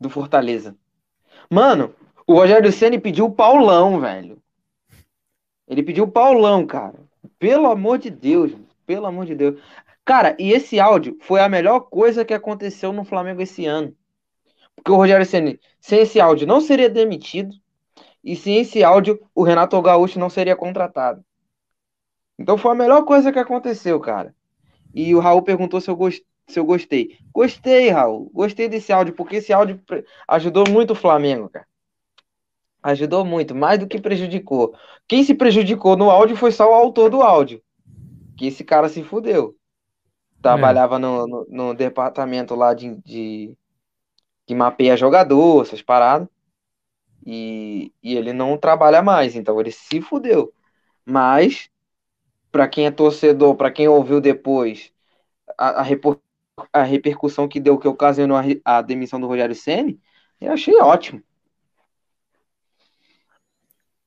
do Fortaleza. Mano, o Rogério Ceni pediu o Paulão, velho. Ele pediu o Paulão, cara. Pelo amor de Deus, pelo amor de Deus. Cara, e esse áudio foi a melhor coisa que aconteceu no Flamengo esse ano. Porque o Rogério Ceni, sem esse áudio, não seria demitido. E sem esse áudio, o Renato Gaúcho não seria contratado. Então foi a melhor coisa que aconteceu, cara. E o Raul perguntou se eu, gos- se eu gostei. Gostei, Raul. Gostei desse áudio, porque esse áudio ajudou muito o Flamengo, cara. Ajudou muito, mais do que prejudicou. Quem se prejudicou no áudio foi só o autor do áudio. Que esse cara se fudeu. Trabalhava no, no, no departamento lá de, de que mapeia jogador, essas paradas. E, e ele não trabalha mais, então ele se fudeu. Mas, pra quem é torcedor, pra quem ouviu depois, a, a, repor- a repercussão que deu, que ocasionou a, a demissão do Rogério Ceni, eu achei ótimo.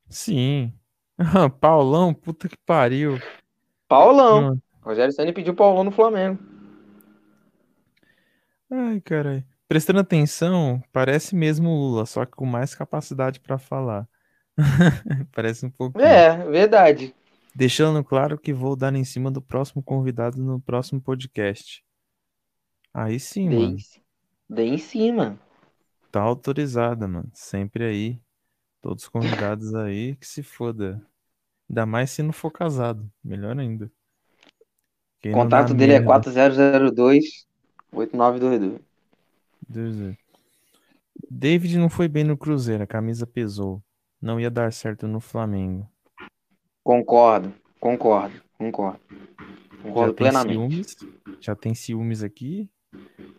Sim. Paulão, puta que pariu.
Paulão.
Hum.
Rogério Ceni pediu Paulão no Flamengo.
Ai, caralho. Prestando atenção, parece mesmo Lula, só que com mais capacidade pra falar. Parece um pouquinho.
É, verdade.
Deixando claro que vou dar em cima do próximo convidado no próximo podcast. Aí sim,
Dei,
mano.
dei em cima.
Tá autorizada, mano. Sempre aí. Todos os convidados aí, que se foda. Ainda mais se não for casado. Melhor ainda. Quem
O contato dele é
merda.
4002 8922.
Deus. David não foi bem no Cruzeiro, a camisa pesou. Não ia dar certo no Flamengo.
Concordo, concordo, concordo.
Já
Concordo
tem
plenamente.
ciúmes? Já tem ciúmes aqui?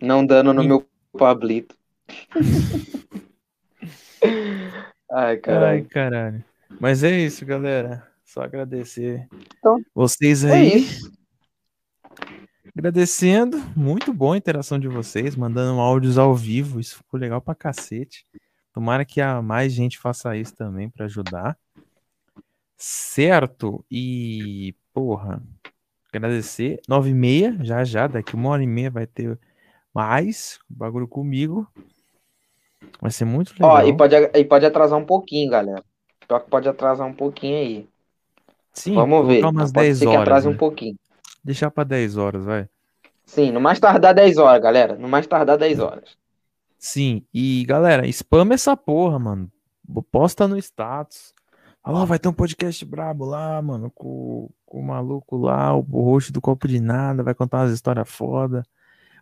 Não dando no
Ih.
meu Pablito. Ai,
Ai,
caralho.
caralho. Mas é isso, galera. Só agradecer
Então,
vocês
é
aí.
isso.
Agradecendo. Muito boa a interação de vocês, mandando áudios ao vivo. Isso ficou legal pra cacete. Tomara que a mais gente faça isso também pra ajudar. Certo? E, porra, agradecer. Nove e meia, já já, daqui uma hora e meia vai ter mais bagulho comigo. Vai ser muito legal.
Ó, e pode, e pode atrasar um pouquinho, galera. Pior que pode atrasar um pouquinho aí.
Sim,
Vamos ver.
umas
Mas pode
10
ser que
horas,
atrase um
né?
pouquinho.
Deixar pra 10 horas, vai.
Sim, no mais tardar 10 horas, galera. No mais tardar 10 horas.
Sim, e galera, spama essa porra, mano. Posta no status. Ó, vai ter um podcast brabo lá, mano, com, com o maluco lá, o host do Copo de Nada, vai contar umas histórias foda.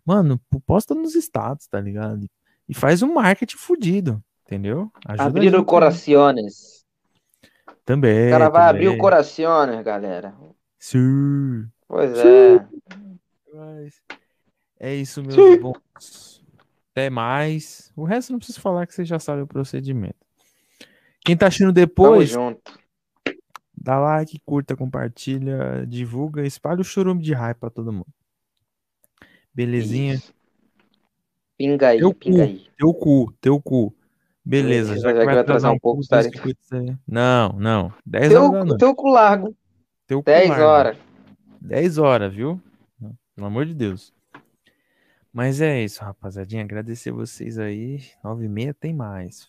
Mano, posta nos status, tá ligado? E faz um marketing fudido, entendeu? Ajuda a
Abrir
gente
o
aí.
corações.
Também,
O cara vai abrir o
também.
corações, galera.
Sim.
Pois
Sim.
é.
Mas é isso, meus
Sim.
bons. Até mais. O resto não preciso falar que você já sabe o procedimento. Quem tá assistindo
Tamo
depois,
junto.
dá like, curta, compartilha, divulga, espalha o churume de raiva pra todo mundo. Belezinha?
Isso. Pinga aí,
Teu cu,
pinga aí.
teu cu, teu cu. Beleza, já que vai atrasar um pouco,
sério.
50 aí. Não, não. 10
Teu,
horas noite.
teu cu largo.
Teu cu
10
largo.
horas.
10 horas, viu? Pelo amor de Deus. Mas é isso, rapaziadinha. Agradecer vocês aí. 9 e meia tem mais.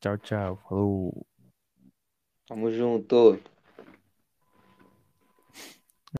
Tchau, tchau. Falou.
Tamo junto.